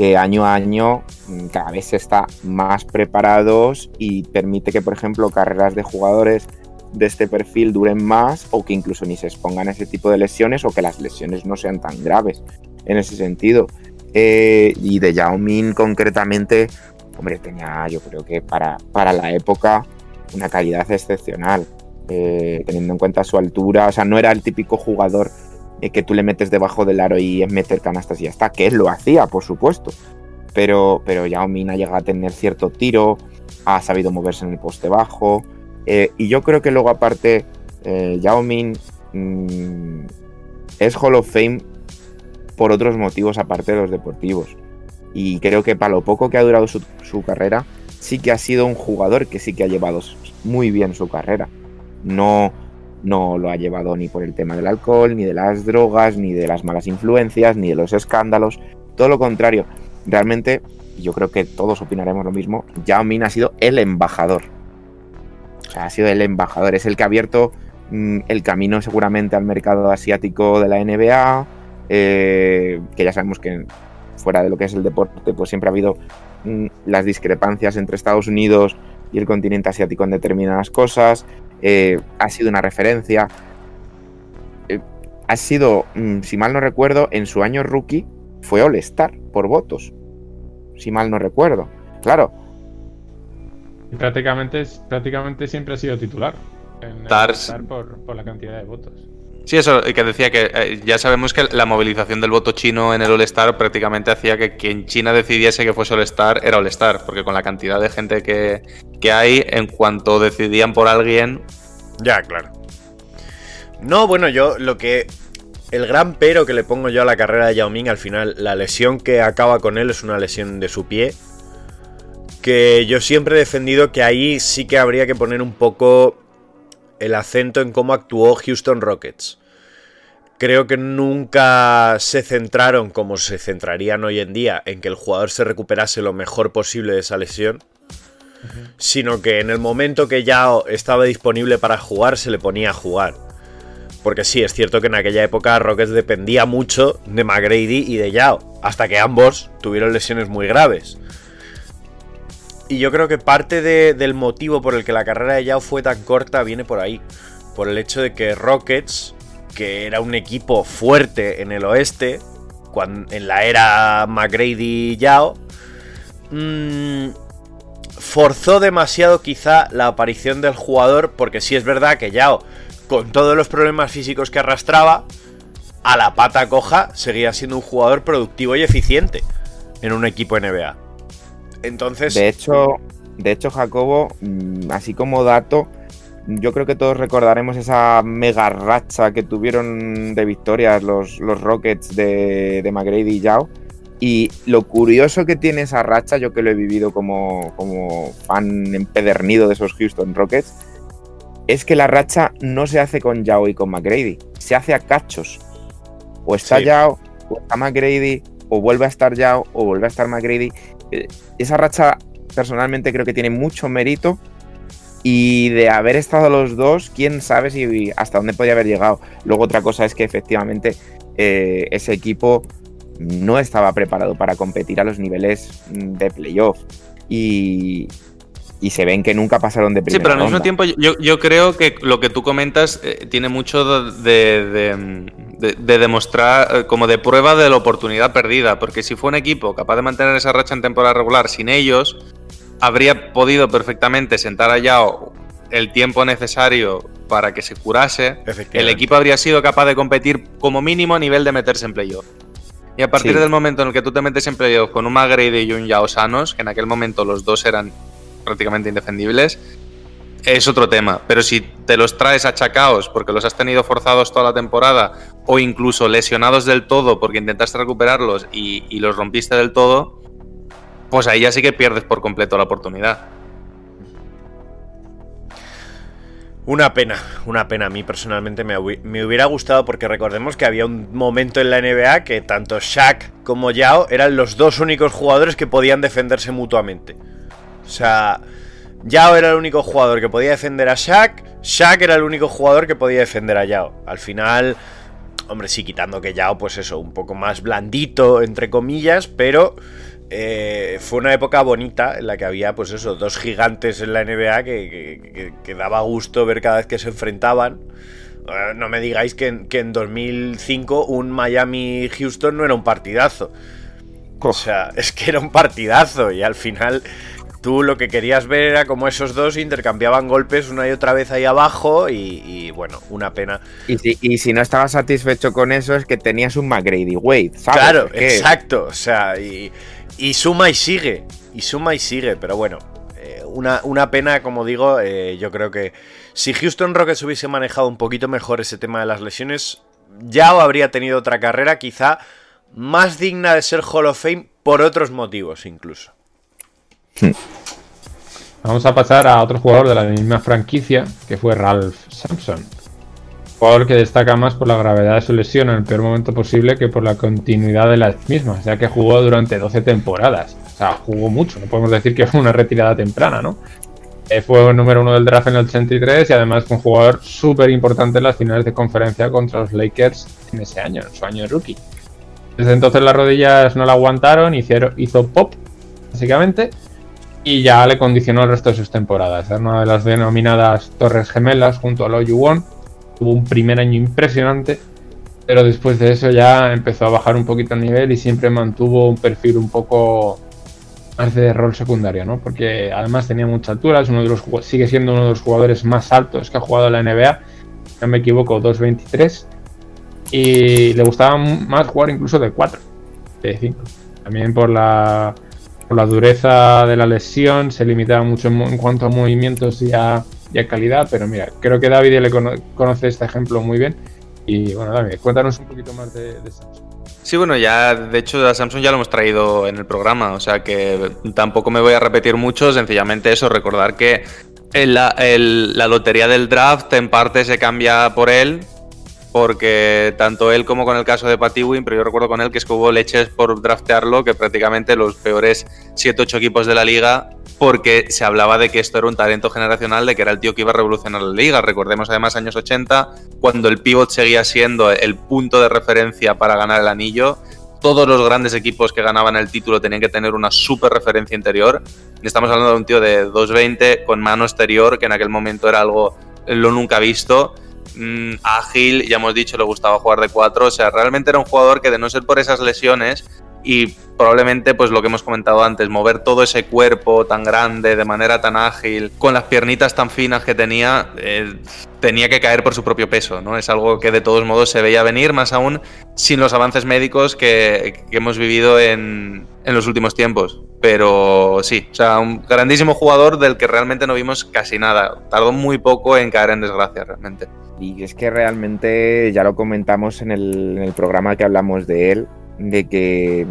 que año a año mm, cada vez se está más preparados y permite que, por ejemplo, carreras de jugadores de este perfil duren más o que incluso ni se expongan a ese tipo de lesiones o que las lesiones no sean tan graves en ese sentido. Eh, y de Yao Ming concretamente, hombre, tenía yo creo que para, para la época una calidad excepcional, eh, teniendo en cuenta su altura, o sea, no era el típico jugador eh, que tú le metes debajo del aro y es meter canastas y ya está, que él lo hacía, por supuesto, pero, pero Yao Ming ha llegado a tener cierto tiro, ha sabido moverse en el poste bajo, eh, y yo creo que luego aparte, eh, Yao Ming mm, es Hall of Fame por otros motivos aparte de los deportivos. Y creo que para lo poco que ha durado su, su carrera, sí que ha sido un jugador que sí que ha llevado muy bien su carrera. No, no lo ha llevado ni por el tema del alcohol, ni de las drogas, ni de las malas influencias, ni de los escándalos. Todo lo contrario. Realmente, yo creo que todos opinaremos lo mismo. Yao Ming ha sido el embajador. O sea, ha sido el embajador. Es el que ha abierto mm, el camino seguramente al mercado asiático de la NBA. eh, que ya sabemos que fuera de lo que es el deporte, pues siempre ha habido mm, las discrepancias entre Estados Unidos y el continente asiático en determinadas cosas. Eh, ha sido una referencia. Eh, ha sido, mm, si mal no recuerdo, en su año rookie fue All-Star por votos. Si mal no recuerdo. Claro, Y prácticamente, prácticamente siempre ha sido titular. En por, por la cantidad de votos. Sí, eso que decía que eh, ya sabemos que la movilización del voto chino en el All-Star prácticamente hacía que quien China decidiese que fuese All-Star era All-Star, porque con la cantidad de gente que, que hay, en cuanto decidían por alguien, Ya, claro. No, bueno, yo lo que. El gran pero que le pongo yo a la carrera de Yao Ming, al final, la lesión que acaba con él es una lesión de su pie. Que yo siempre he defendido que ahí sí que habría que poner un poco el acento en cómo actuó Houston Rockets. Creo que nunca se centraron como se centrarían hoy en día en que el jugador se recuperase lo mejor posible de esa lesión, sino que en el momento que ya estaba disponible para jugar se le ponía a jugar. Porque sí, es cierto que en aquella época Rockets dependía mucho de McGrady y de Yao, hasta que ambos tuvieron lesiones muy graves. Y yo creo que parte de- del motivo por el que la carrera de Yao fue tan corta viene por ahí. Por el hecho de que Rockets, que era un equipo fuerte en el oeste, cuan- en la era McGrady y Yao, mm, forzó demasiado quizá la aparición del jugador, porque sí es verdad que Yao, con todos los problemas físicos que arrastraba, a la pata coja seguía siendo un jugador productivo y eficiente en un equipo NBA. Entonces, De hecho, de hecho, Jacobo, mm, así como dato, yo creo que todos recordaremos esa mega racha que tuvieron de victorias los, los Rockets de, de McGrady y Yao. Y lo curioso que tiene esa racha, yo que lo he vivido como, como fan empedernido de esos Houston Rockets, es que la racha no se hace con Yao y con McGrady, se hace a cachos. O está Sí. Yao, o está McGrady, o vuelve a estar Yao, o vuelve a estar McGrady. Eh, Esa racha, personalmente, creo que tiene mucho mérito. Y de haber estado los dos, quién sabe si hasta dónde podía haber llegado. Luego, otra cosa es que efectivamente eh, ese equipo no estaba preparado para competir a los niveles mm, de playoff. Y, y se ven que nunca pasaron de Sí, primera pero al mismo ronda. tiempo yo, yo creo que lo que tú comentas eh, tiene mucho de, de- de- de demostrar eh, como de prueba de la oportunidad perdida, porque si fue un equipo capaz de mantener esa racha en temporada regular sin ellos, habría podido perfectamente sentar a Yao el tiempo necesario para que se curase, el equipo habría sido capaz de competir como mínimo a nivel de meterse en playoff. Y a partir Sí. del momento en el que tú te metes en playoff con un McGrady y un Yao sanos, que en aquel momento los dos eran prácticamente indefendibles, es otro tema. Pero si te los traes achacaos porque los has tenido forzados toda la temporada o incluso lesionados del todo porque intentaste recuperarlos y, los rompiste del todo, pues ahí ya sí que pierdes por completo la oportunidad. Una pena, una pena. A mí personalmente me, me hubiera gustado porque recordemos que había un momento en la NBA que tanto Shaq como Yao eran los dos únicos jugadores que podían defenderse mutuamente. O sea, Yao era el único jugador que podía defender a Shaq, Shaq era el único jugador que podía defender a Yao. Al final, hombre, sí, quitando que Yao, pues eso, un poco más blandito, entre comillas, pero eh, fue una época bonita en la que había, pues eso, dos gigantes en la NBA que, que- que- que daba gusto ver cada vez que se enfrentaban. Eh, no me digáis que en, que en 2005 un Miami-Houston no era un partidazo. O sea, es que era un partidazo y al final tú lo que querías ver era como esos dos intercambiaban golpes una y otra vez ahí abajo y, y, bueno, una pena. Y si, y si no estabas satisfecho con eso, es que tenías un McGrady Wade, ¿sabes? Claro, exacto. O sea, y, y suma y sigue. Y suma y sigue. Pero bueno, eh, una, una pena, como digo, eh, yo creo que si Houston Rockets hubiese manejado un poquito mejor ese tema de las lesiones, ya habría tenido otra carrera quizá más digna de ser Hall of Fame por otros motivos incluso. Vamos a pasar a otro jugador de la misma franquicia, que fue Ralph Sampson. Jugador que destaca más por la gravedad de su lesión en el peor momento posible que por la continuidad de las mismas, ya que jugó durante 12 temporadas. O sea, jugó mucho, no podemos decir que fue una retirada temprana, ¿no? Eh, fue número uno del draft en el 83 y además fue un jugador súper importante en las finales de conferencia contra los Lakers en ese año, en su año de rookie. Desde entonces las rodillas no la aguantaron, hicieron, hizo pop, básicamente, y ya le condicionó el resto de sus temporadas. Era una de las denominadas Torres Gemelas junto a Lo Won. Tuvo un primer año impresionante, pero después de eso ya empezó a bajar un poquito el nivel y siempre mantuvo un perfil un poco más de rol secundario, ¿no? Porque además tenía mucha altura, es uno de los, sigue siendo uno de los jugadores más altos que ha jugado la NBA, no me equivoco, 2.23. Y le gustaba más jugar incluso de 4, de 5. También por la, la dureza de la lesión, se limitaba mucho en, cuanto a movimientos y a calidad, pero mira, creo que David le cono- conoce este ejemplo muy bien. Y bueno, David, cuéntanos un poquito más de, Samsung. Sí, bueno, ya de hecho a Samsung ya lo hemos traído en el programa, o sea que tampoco me voy a repetir mucho, sencillamente eso, recordar que la lotería del draft en parte se cambia por él, porque tanto él como con el caso de Patiwin, pero yo recuerdo con él que es que hubo leches por draftearlo, que prácticamente los peores 7-8 equipos de la liga, porque se hablaba de que esto era un talento generacional, de que era el tío que iba a revolucionar la liga. Recordemos además años 80, cuando el pivot seguía siendo el punto de referencia para ganar el anillo. Todos los grandes equipos que ganaban el título tenían que tener una super referencia interior. Estamos hablando de un tío de 2.20 con mano exterior, que en aquel momento era algo lo nunca visto. Mm, ágil, ya hemos dicho, le gustaba jugar de 4. O sea, realmente era un jugador que de no ser por esas lesiones y probablemente pues lo que hemos comentado antes, mover todo ese cuerpo tan grande, de manera tan ágil, con las piernitas tan finas que tenía, eh, tenía que caer por su propio peso, ¿no? Es algo que de todos modos se veía venir, más aún sin los avances médicos que, hemos vivido en, en los últimos tiempos. Pero sí, o sea, un grandísimo jugador del que realmente no vimos casi nada. Tardó muy poco en caer en desgracia, realmente. Y es que realmente ya lo comentamos en el programa que hablamos de él, de que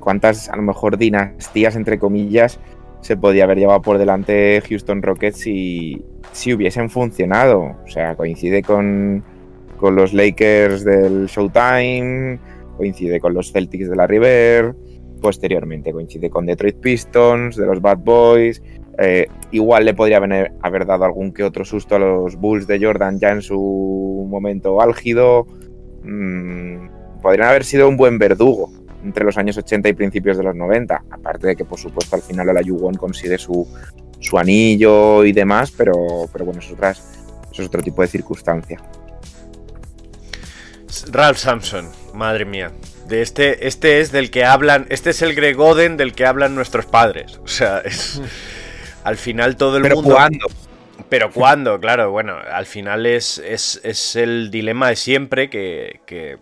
cuántas a lo mejor dinastías, entre comillas, se podía haber llevado por delante Houston Rockets si, si hubiesen funcionado. O sea, coincide con, con los Lakers del Showtime, coincide con los Celtics de la River, posteriormente coincide con Detroit Pistons, de los Bad Boys. Eh, igual le podría haber, haber dado algún que otro susto a los Bulls de Jordan ya en su momento álgido. Mm, podrían haber sido un buen verdugo entre los años 80 y principios de los 90. Aparte de que, por supuesto, al final la Yuwon consigue su, su anillo y demás, pero, pero bueno, eso es, otras- eso es otro tipo de circunstancia. Ralph Sampson, madre mía. De este, este es del que hablan, este es el Greg Oden del que hablan nuestros padres. O sea, es, al final todo el Pero mundo. ¿cuándo? Pero cuándo, claro, bueno, al final es, es, es el dilema de siempre que, que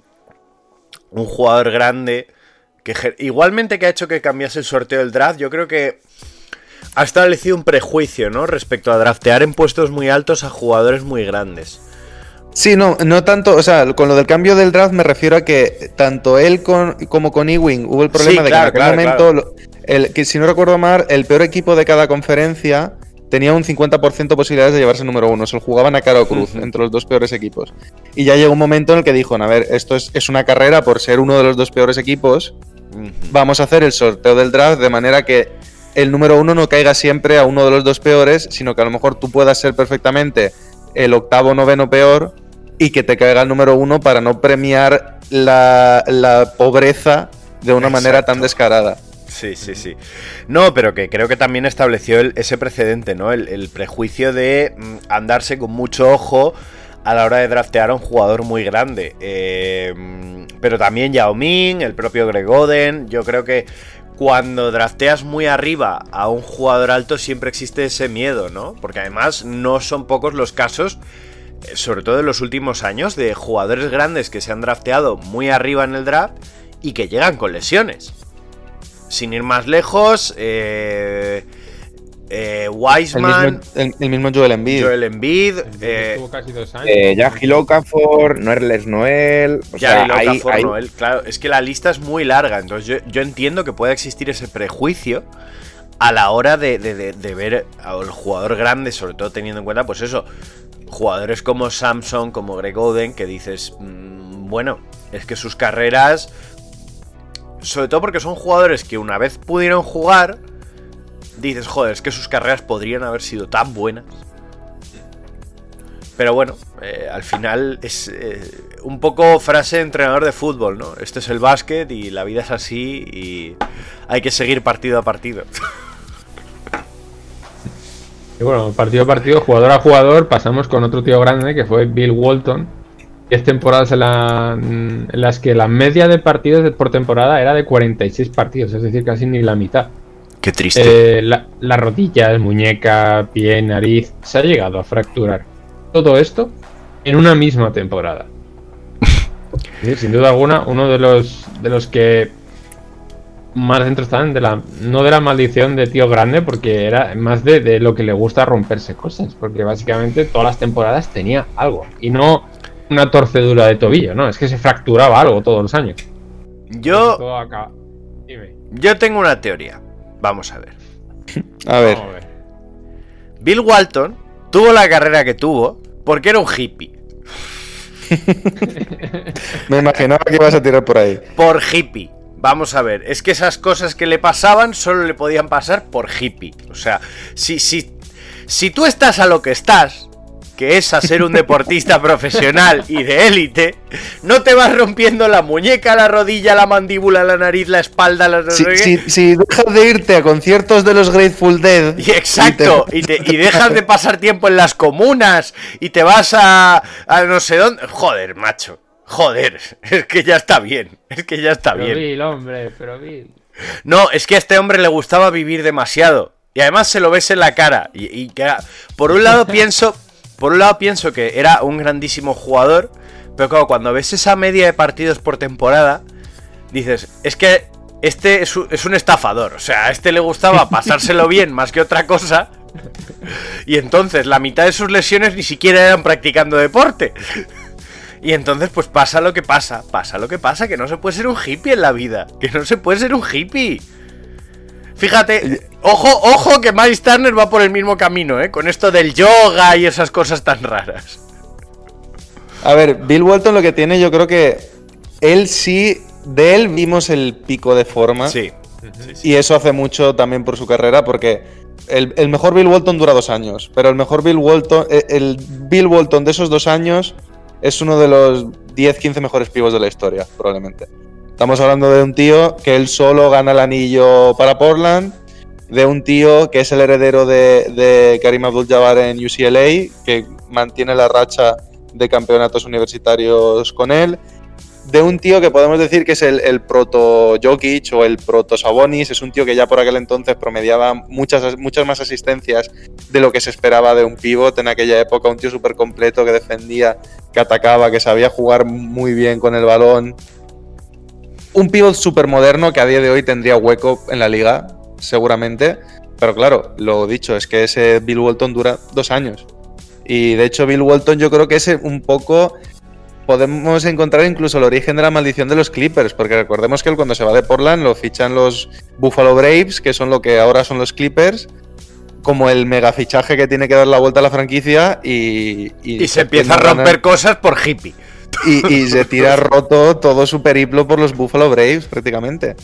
un jugador grande, que igualmente que ha hecho que cambiase el sorteo del draft, yo creo que ha establecido un prejuicio, ¿no? Respecto a draftear en puestos muy altos a jugadores muy grandes. Sí, no, no tanto, o sea, con lo del cambio del draft me refiero a que tanto él con- como con Ewing hubo el problema Sí, de claro, que en aquel claro, momento, el, que si no recuerdo mal, el peor equipo de cada conferencia tenía un 50% de posibilidades de llevarse el número uno, se lo jugaban a cara o cruz entre los dos peores equipos. Y ya llegó un momento en el que dijo, a ver, esto es, es una carrera por ser uno de los dos peores equipos, vamos a hacer el sorteo del draft de manera que el número uno no caiga siempre a uno de los dos peores, sino que a lo mejor tú puedas ser perfectamente el octavo noveno peor y que te caiga el número uno para no premiar la, la pobreza de una manera tan descarada. Sí, sí, sí. No, pero que creo que también estableció ese precedente, ¿no? El, el prejuicio de mm, andarse con mucho ojo a la hora de draftear a un jugador muy grande. Eh, mm, pero también Yao Ming, el propio Greg Oden, yo creo que cuando drafteas muy arriba a un jugador alto siempre existe ese miedo, ¿no? Porque además no son pocos los casos, eh, sobre todo en los últimos años, de jugadores grandes que se han drafteado muy arriba en el draft y que llegan con lesiones. Sin ir más lejos, eh, eh, El Wiseman, mismo, el- el mismo Joel Embiid. Joel Embiid, eh, Estuvo casi dos años. Eh, Yaji Okafor, Noerles Noel. O sea, hay- Okafor, hay- Noel. Claro, es que la lista es muy larga, entonces yo, yo entiendo que pueda existir ese prejuicio a la hora de, de- de- de ver al jugador grande, sobre todo teniendo en cuenta, pues eso, jugadores como Samson, como Greg Oden, que dices, mm, bueno, es que sus carreras, sobre todo porque son jugadores que una vez pudieron jugar, dices, joder, es que sus carreras podrían haber sido tan buenas. Pero bueno, eh, al final es eh, un poco frase de entrenador de fútbol, ¿no? Este es el básquet y la vida es así y hay que seguir partido a partido. Y bueno, partido a partido, jugador a jugador, pasamos con otro tío grande que fue Bill Walton. 10 temporadas en, la- en las que la media de partidos por temporada era de 46 partidos, es decir, casi ni la mitad. Qué triste. Eh, la, las rodillas, muñeca, pie, nariz, se ha llegado a fracturar. Todo esto en una misma temporada. Es decir, sin duda alguna, uno de los, de los que más dentro estaban de la. No de la maldición de tío grande, porque era más de, de lo que le gusta romperse cosas. Porque básicamente todas las temporadas tenía algo. Y no una torcedura de tobillo, ¿no? Es que se fracturaba algo todos los años. Yo, Todo acá. Dime. yo tengo una teoría. Vamos a ver. A ver, Vamos a ver. Bill Walton tuvo la carrera que tuvo porque era un hippie. me imaginaba que ibas a tirar por ahí. Por hippie. Vamos a ver, es que esas cosas que le pasaban solo le podían pasar por hippie. O sea, si, si, si tú estás a lo que estás, que es a ser un deportista profesional y de élite, no te vas rompiendo la muñeca, la rodilla, la mandíbula, la nariz, la espalda, la... Si, si- si dejas de irte a conciertos de los Grateful Dead. Y exacto, y, te- y dejas de pasar tiempo en las comunas y te vas a, a no sé dónde. Joder, macho. Joder, es que ya está bien. Es que ya está Pero bien. Bill, hombre, pero Bill. No, es que a este hombre le gustaba vivir demasiado. Y además se lo ves en la cara. Y, y por un lado pienso. Por un lado pienso que era un grandísimo jugador. Pero claro, cuando ves esa media de partidos por temporada. Dices, es que este es un, es un estafador. O sea, a este le gustaba pasárselo bien más que otra cosa. Y entonces la mitad de sus lesiones ni siquiera eran practicando deporte. Y entonces pues pasa lo que pasa, pasa lo que pasa, que no se puede ser un hippie en la vida, que no se puede ser un hippie. Fíjate, ojo, ojo que Miles Turner va por el mismo camino, ¿eh? Con esto del yoga y esas cosas tan raras. A ver, Bill Walton lo que tiene, yo creo que él sí, de él vimos el pico de forma. Sí. Y eso hace mucho también por su carrera, porque el, el mejor Bill Walton dura dos años, pero el mejor Bill Walton, eh, el Bill Walton de esos dos años es uno de los 10-15 mejores pivos de la historia, probablemente. Estamos hablando de un tío que él solo gana el anillo para Portland, de un tío que es el heredero de, Karim Abdul-Jabbar en UCLA, que mantiene la racha de campeonatos universitarios con él, de un tío que podemos decir que es el, el proto Jokic o el proto Sabonis, es un tío que ya por aquel entonces promediaba muchas, muchas más asistencias de lo que se esperaba de un pivot en aquella época, un tío súper completo que defendía, que atacaba, que sabía jugar muy bien con el balón. Un pivot súper moderno que a día de hoy tendría hueco en la liga, seguramente. Pero claro, lo dicho, es que ese Bill Walton dura dos años. Y de hecho Bill Walton yo creo que es un poco podemos encontrar incluso el origen de la maldición de los Clippers, porque recordemos que él cuando se va de Portland lo fichan los Buffalo Braves, que son lo que ahora son los Clippers, como el mega fichaje que tiene que dar la vuelta a la franquicia y... Y se empieza a romper cosas por hippie. Y, se tira roto todo su periplo por los Buffalo Braves prácticamente.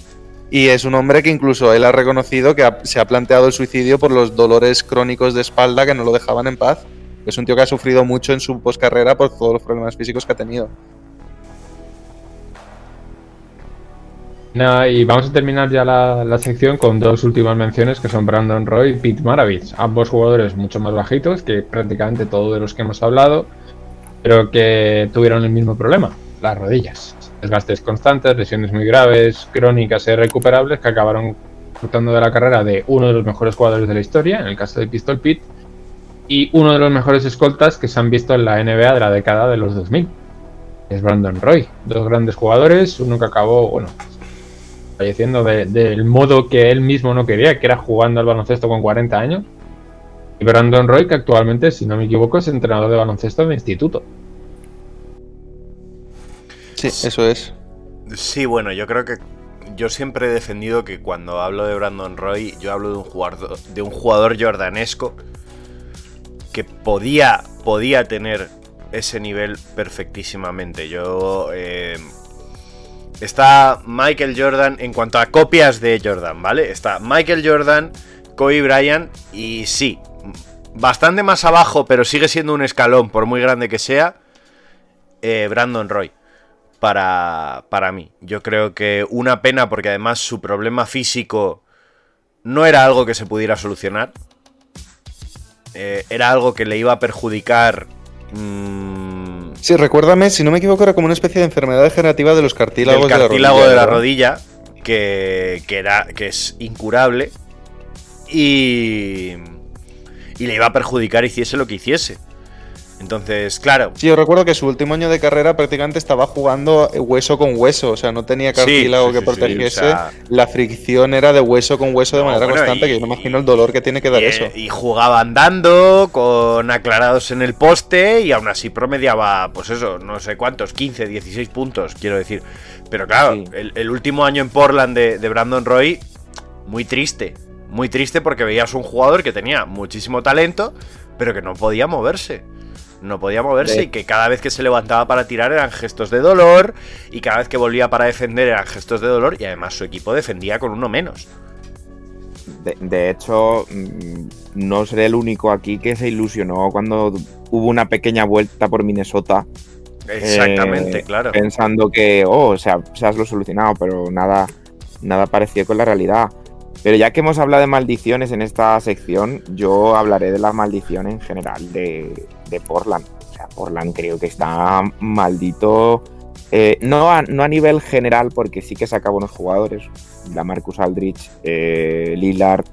Y es un hombre que incluso él ha reconocido que se ha planteado el suicidio por los dolores crónicos de espalda que no lo dejaban en paz. Es un tío que ha sufrido mucho en su poscarrera por todos los problemas físicos que ha tenido. Nada, y vamos a terminar ya la, la sección con dos últimas menciones que son Brandon Roy y Pete Maravich. Ambos jugadores mucho más bajitos que prácticamente todos de los que hemos hablado, pero que tuvieron el mismo problema, las rodillas. Desgastes constantes, lesiones muy graves, crónicas e irrecuperables que acabaron cortando de la carrera de uno de los mejores jugadores de la historia, en el caso de Pistol Pete, y uno de los mejores escoltas que se han visto en la NBA de la década de los 2000. Es Brandon Roy, dos grandes jugadores, uno que acabó, bueno, falleciendo de- del modo que él mismo no quería, que era jugando al baloncesto con 40 años. Brandon Roy, que actualmente, si no me equivoco, es entrenador de baloncesto de instituto. Sí, eso es. Sí, bueno, yo creo que yo siempre he defendido que cuando hablo de Brandon Roy, yo hablo de un jugador, de un jugador jordanesco que podía, podía tener ese nivel perfectísimamente. Yo eh, está Michael Jordan en cuanto a copias de Jordan, ¿vale? Está Michael Jordan, Kobe Bryant y sí, bastante más abajo, pero sigue siendo un escalón por muy grande que sea. eh, Brandon Roy para, para mí. Yo creo que una pena porque además su problema físico no era algo que se pudiera solucionar. Eh, era algo que le iba a perjudicar. mm, Sí, recuérdame, si no me equivoco, era como una especie de enfermedad degenerativa de los cartílagos de la cartílago rodilla. de la rodilla. Que, que, era, que es incurable. Y. Y le iba a perjudicar hiciese lo que hiciese. Entonces, claro. Sí, yo recuerdo que su último año de carrera prácticamente estaba jugando hueso con hueso, o sea, no tenía cartílago sí, que sí, protegiese. o sea- La fricción era de hueso con hueso de No, manera bueno, constante, y- que yo me imagino el dolor que tiene que dar y, eso. y jugaba andando, con aclarados en el poste, y aún así promediaba, pues eso, no sé cuántos, 15, 16 puntos, quiero decir. Pero claro, el, el último año en Portland de, de Brandon Roy, muy triste. Muy triste porque veías un jugador que tenía muchísimo talento, pero que no podía moverse. No podía moverse De- y que cada vez que se levantaba para tirar eran gestos de dolor y cada vez que volvía para defender eran gestos de dolor y además su equipo defendía con uno menos. De, de hecho, mm, no seré el único aquí que se ilusionó cuando hubo una pequeña vuelta por Minnesota. Exactamente, eh, claro. Pensando que, oh, o sea, se has lo solucionado, pero nada, nada parecía con la realidad. Pero ya que hemos hablado de maldiciones en esta sección, yo hablaré de la maldición en general de, de Portland. O sea, Portland creo que está maldito. eh, no, a, no a nivel general, porque sí que saca buenos jugadores. La Marcus Aldrich, eh, Lillard.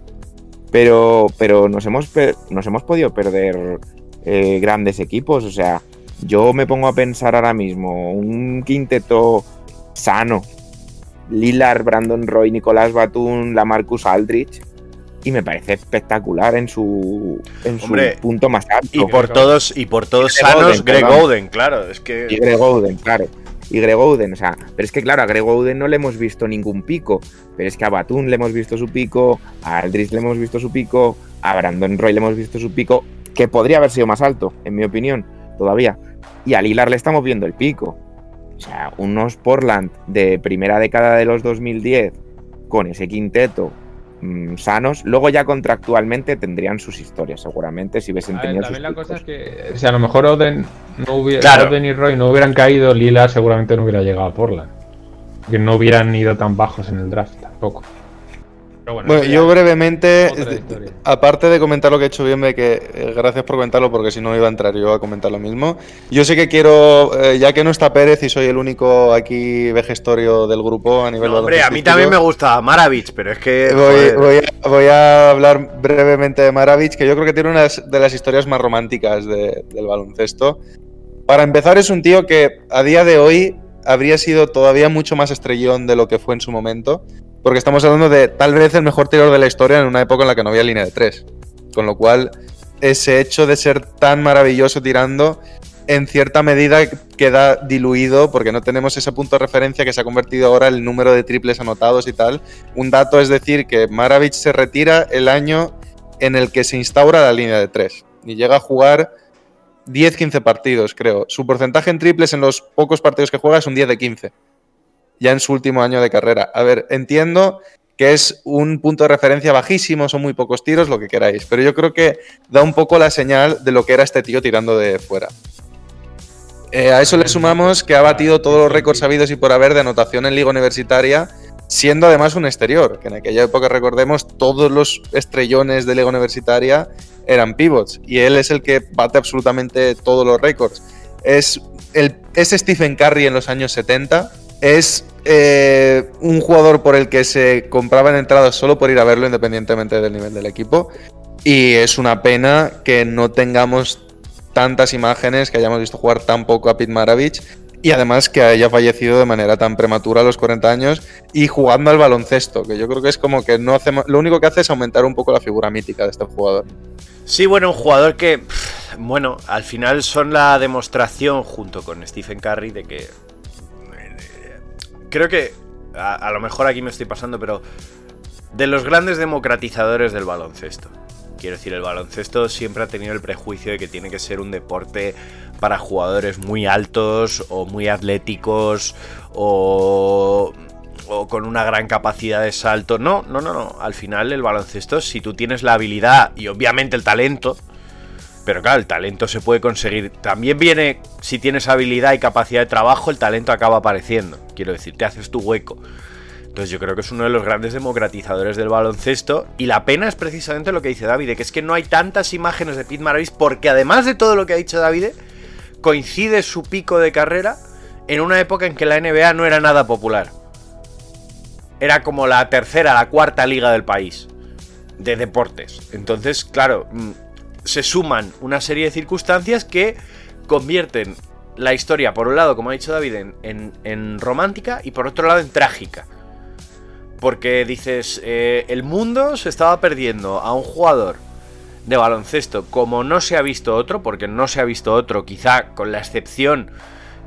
Pero, pero nos, hemos nos hemos podido perder eh, grandes equipos. O sea, yo me pongo a pensar ahora mismo un quinteto sano. Lillard, Brandon Roy, Nicolás Batum, la Marcus Aldrich. Y me parece espectacular en su, en su punto más alto. Y por todos, y por todos Y sanos, Oden, Greg perdón. Oden, claro. Es que. Y Greg Oden, claro. Y Greg Oden, o sea, pero es que claro, a Greg Oden no le hemos visto ningún pico. Pero es que a Batum le hemos visto su pico, a Aldrich le hemos visto su pico, a Brandon Roy le hemos visto su pico, que podría haber sido más alto, en mi opinión, todavía. Y a Lillard le estamos viendo el pico. O sea, unos Portland de primera década de los 2010 con ese quinteto mm, sanos, luego ya contractualmente tendrían sus historias, seguramente, si hubiesen A ver, tenido sus también la cosa es que si a lo mejor Oden, no hubiera, Claro. Oden y Roy no hubieran caído, Lila seguramente no hubiera llegado a Portland. Que no hubieran ido tan bajos en el draft tampoco. Pero bueno, yo brevemente, aparte de comentar lo que he hecho bien, que eh, gracias por comentarlo, porque si no iba a entrar yo a comentar lo mismo. Yo sé que quiero, eh, ya que no está Pérez y soy el único aquí vejestorio del grupo a nivel No, hombre, a mí también me gusta Maravich, pero es que. Voy, a, voy a hablar brevemente de Maravich, que yo creo que tiene una de las historias más románticas de- del baloncesto. Para empezar, es un tío que a día de hoy habría sido todavía mucho más estrellón de lo que fue en su momento, porque estamos hablando de tal vez el mejor tirador de la historia en una época en la que no había línea de tres. Con lo cual, ese hecho de ser tan maravilloso tirando, en cierta medida queda diluido porque no tenemos ese punto de referencia que se ha convertido ahora el número de triples anotados y tal. Un dato es decir que Maravich se retira el año en el que se instaura la línea de tres y llega a jugar 10-15 partidos, creo. Su porcentaje en triples en los pocos partidos que juega es un 10 de 15, ya en su último año de carrera. A ver, entiendo que es un punto de referencia bajísimo, son muy pocos tiros, lo que queráis, pero yo creo que da un poco la señal de lo que era este tío tirando de fuera. Eh, a eso le sumamos que ha batido todos los récords habidos y por haber de anotación en liga universitaria, siendo además un exterior, que en aquella época recordemos todos los estrellones de liga universitaria eran pivots y él es el que bate absolutamente todos los récords. Es, es Stephen Curry en los años 70, es eh, un jugador por el que se compraban entradas solo por ir a verlo independientemente del nivel del equipo y es una pena que no tengamos tantas imágenes, que hayamos visto jugar tan poco a Pete Maravich y además que haya fallecido de manera tan prematura a los 40 años y jugando al baloncesto, que yo creo que es como que no hace, lo único que hace es aumentar un poco la figura mítica de este jugador. Sí, bueno, un jugador que, bueno, al final son la demostración junto con Stephen Curry de que... Creo que, a lo mejor aquí me estoy pasando, pero de los grandes democratizadores del baloncesto. Quiero decir, el baloncesto siempre ha tenido el prejuicio de que tiene que ser un deporte para jugadores muy altos o muy atléticos o, o con una gran capacidad de salto. No, no, no, no. Al final el baloncesto, si tú tienes la habilidad y obviamente el talento, pero claro, el talento se puede conseguir. También viene, si tienes habilidad y capacidad de trabajo, el talento acaba apareciendo. Quiero decir, te haces tu hueco. Entonces yo creo que es uno de los grandes democratizadores del baloncesto. Y la pena es precisamente lo que dice David, que es que no hay tantas imágenes de Pete Maravich, porque además de todo lo que ha dicho David, coincide su pico de carrera en una época en que la NBA no era nada popular. Era como la tercera, la cuarta liga del país de deportes. Entonces, claro, mm, se suman una serie de circunstancias que convierten la historia, por un lado, como ha dicho David, en, romántica y por otro lado en trágica. Porque dices, eh, el mundo se estaba perdiendo a un jugador de baloncesto como no se ha visto otro, porque no se ha visto otro, quizá con la excepción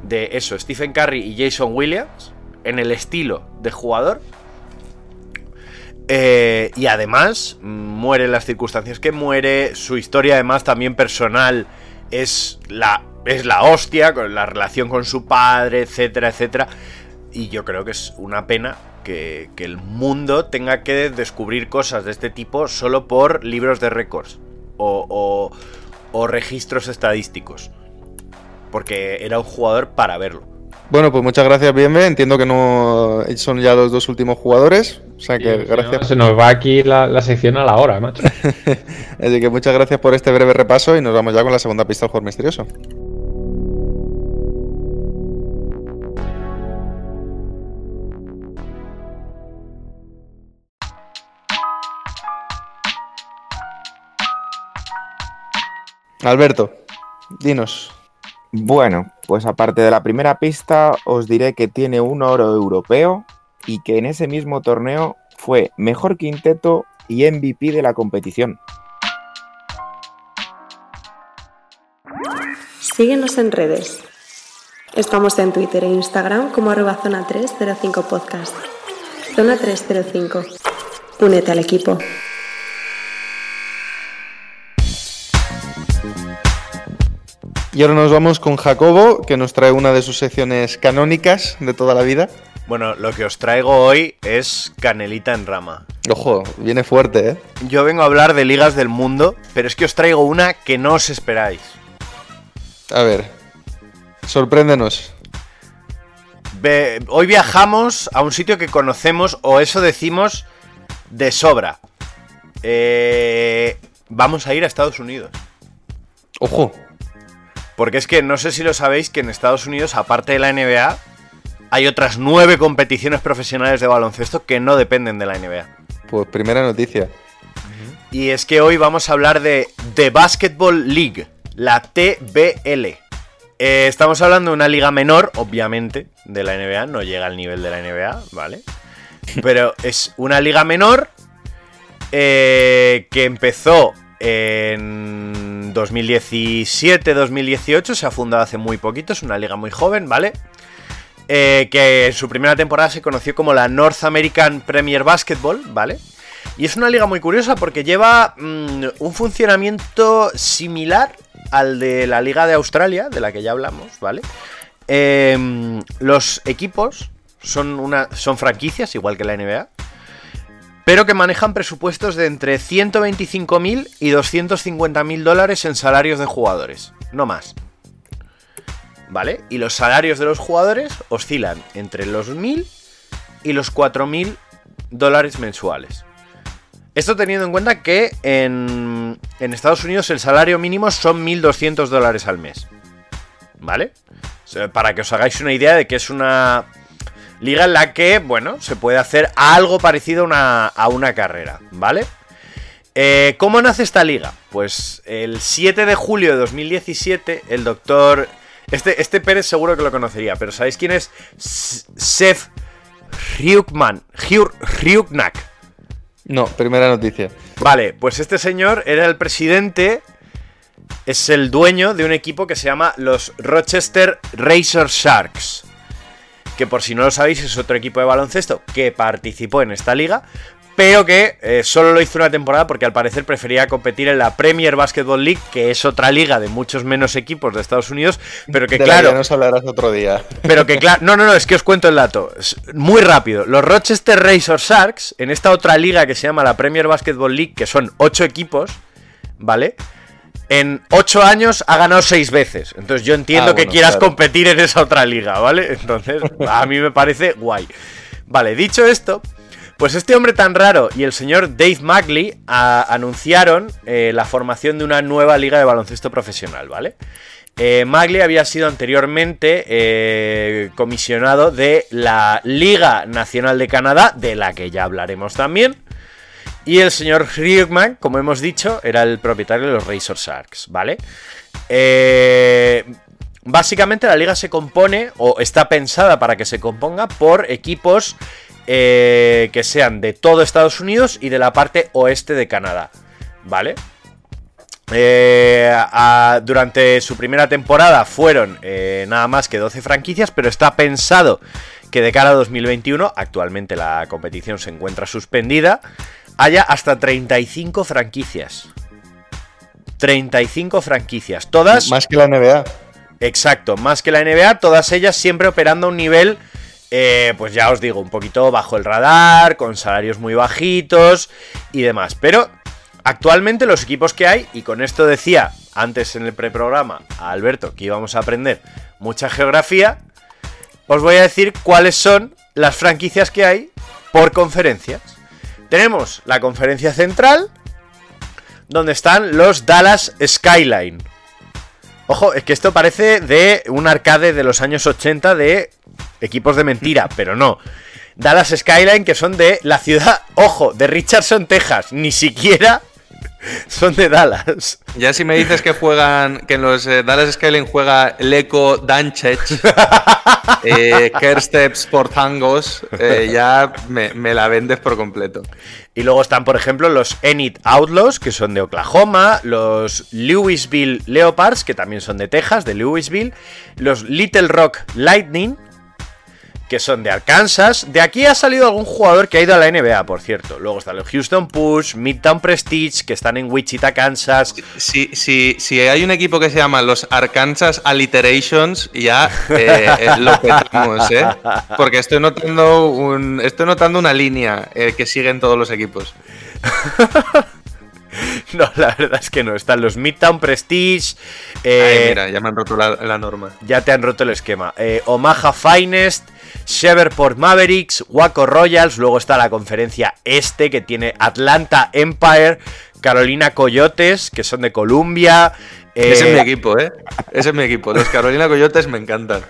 de eso, Stephen Curry y Jason Williams, en el estilo de jugador. Eh, y además, muere en las circunstancias que muere. Su historia, además, también personal, es la, es la hostia, con la relación con su padre, etcétera, etcétera. Y yo creo que es una pena que, que el mundo tenga que descubrir cosas de este tipo solo por libros de récords o, o- o registros estadísticos. Porque era un jugador para verlo. Bueno, pues muchas gracias, Bienve. Entiendo que no son ya los dos últimos jugadores. O sea que Sí, si no, gracias. se nos va aquí la, la sección a la hora, macho. Así que muchas gracias por este breve repaso y nos vamos ya con la segunda pista del juego misterioso. Alberto, dinos. Bueno, pues aparte de la primera pista, os diré que tiene un oro europeo y que en ese mismo torneo fue mejor quinteto y MVP de la competición. Síguenos en redes. Estamos en Twitter e Instagram como arroba zona 305 podcast. Zona 305. Únete al equipo. Y ahora nos vamos con Jacobo, que nos trae una de sus secciones canónicas de toda la vida. Bueno, lo que os traigo hoy es canelita en rama. Ojo, viene fuerte, ¿eh? Yo vengo a hablar de ligas del mundo, pero es que os traigo una que no os esperáis. A ver, sorpréndenos. Ve- hoy viajamos a un sitio que conocemos, o eso decimos, de sobra. Eh, vamos a ir a Estados Unidos. Ojo, Porque es que no sé si lo sabéis que en Estados Unidos, aparte de la NBA, hay otras nueve competiciones profesionales de baloncesto que no dependen de la NBA. pues primera noticia. Y es que hoy vamos a hablar de The Basketball League, la TBL. Eh, estamos hablando de una liga menor, obviamente, de la NBA, no llega al nivel de la NBA, ¿vale? Pero es una liga menor eh, que empezó en 2017-2018, se ha fundado hace muy poquito, es una liga muy joven, ¿vale? Eh, que en su primera temporada se conoció como la North American Premier Basketball, ¿vale? Y es una liga muy curiosa porque lleva mm, un funcionamiento similar al de la Liga de Australia, de la que ya hablamos, ¿vale? Em, los equipos son, una, son franquicias, igual que la NBA, pero que manejan presupuestos de entre 125.000 y 250.000 dólares en salarios de jugadores, no más. ¿Vale? Y los salarios de los jugadores oscilan entre los 1.000 y los 4.000 dólares mensuales. Esto teniendo en cuenta que en, en Estados Unidos el salario mínimo son 1.200 dólares al mes. ¿Vale? Para que os hagáis una idea de que es una liga en la que, bueno, se puede hacer algo parecido a una, a una carrera, ¿vale? Eh, ¿Cómo nace esta liga? Pues el 7 de julio de 2017, el doctor... Este, este Pérez seguro que lo conocería, pero ¿sabéis quién es? Sef Ryukman, Ryuknak. No, primera noticia. Vale, pues este señor era el presidente, es el dueño de un equipo que se llama los Rochester Razor Sharks. Que por si no lo sabéis es otro equipo de baloncesto que participó en esta liga, pero que eh, solo lo hizo una temporada porque al parecer prefería competir en la Premier Basketball League, que es otra liga de muchos menos equipos de Estados Unidos, pero que De la claro... que nos hablarás otro día. Pero que claro, no, no, no, es que os cuento el dato. Muy rápido. Los Rochester Razor Sharks, en esta otra liga que se llama la Premier Basketball League, que son 8 equipos, ¿vale? En 8 años ha ganado 6 veces. Entonces yo entiendo Ah, que quieras claro. competir en esa otra liga, ¿vale? Entonces, a mí me parece guay. Vale, dicho esto, pues este hombre tan raro y el señor Dave Magley a- anunciaron eh, la formación de una nueva liga de baloncesto profesional, ¿vale? Eh, Magley había sido anteriormente eh, comisionado de la Liga Nacional de Canadá, de la que ya hablaremos también. Y el señor Riegman, como hemos dicho, era el propietario de los Razor Sharks, ¿vale? Eh, básicamente la liga se compone, o está pensada para que se componga, por equipos eh, que sean de todo Estados Unidos y de la parte oeste de Canadá, ¿vale? Eh, durante su primera temporada fueron nada más que 12 franquicias, pero está pensado que de cara a 2021, actualmente la competición se encuentra suspendida, haya hasta 35 franquicias. 35 franquicias, todas... Más que la NBA. Exacto, más que la NBA, todas ellas siempre operando a un nivel, eh, pues ya os digo, un poquito bajo el radar, con salarios muy bajitos y demás. Pero actualmente los equipos que hay, y con esto decía antes en el preprograma a Alberto que íbamos a aprender mucha geografía, os voy a decir cuáles son las franquicias que hay por conferencias. Tenemos la conferencia central, donde están los Dallas Skyline. Ojo, es que esto parece de un arcade de los años 80 de equipos de mentira, pero no. Dallas Skyline, que son de la ciudad, ojo, de Richardson, Texas. Ni siquiera son de Dallas. Ya si me dices que juegan, que en los eh, Dallas Skyline juega Leko Dancic, eh, Kersteps Portangos, eh, ya me, me la vendes por completo. Y luego están, por ejemplo, los Enid Outlaws, que son de Oklahoma, los Louisville Leopards, que también son de Texas, de Louisville, los Little Rock Lightning, que son de Arkansas. De aquí ha salido algún jugador que ha ido a la NBA, por cierto. Luego están los Houston Push, Midtown Prestige, que están en Wichita, Kansas. Si, si, si hay un equipo que se llama los Arkansas Alliterations, ya eh, eh, lo petamos, ¿eh? Porque estoy notando, un, estoy notando una línea eh, que siguen todos los equipos. No, la verdad es que no. Están los Midtown Prestige. eh, Ay, mira, ya me han roto la, la norma. Ya te han roto el esquema. Eh, Omaha Finest, Shreveport Mavericks, Waco Royals. Luego está la conferencia este que tiene Atlanta Empire, Carolina Coyotes, que son de Columbia. eh, Ese es mi equipo, ¿eh? Ese es mi equipo. Los Carolina Coyotes me encantan.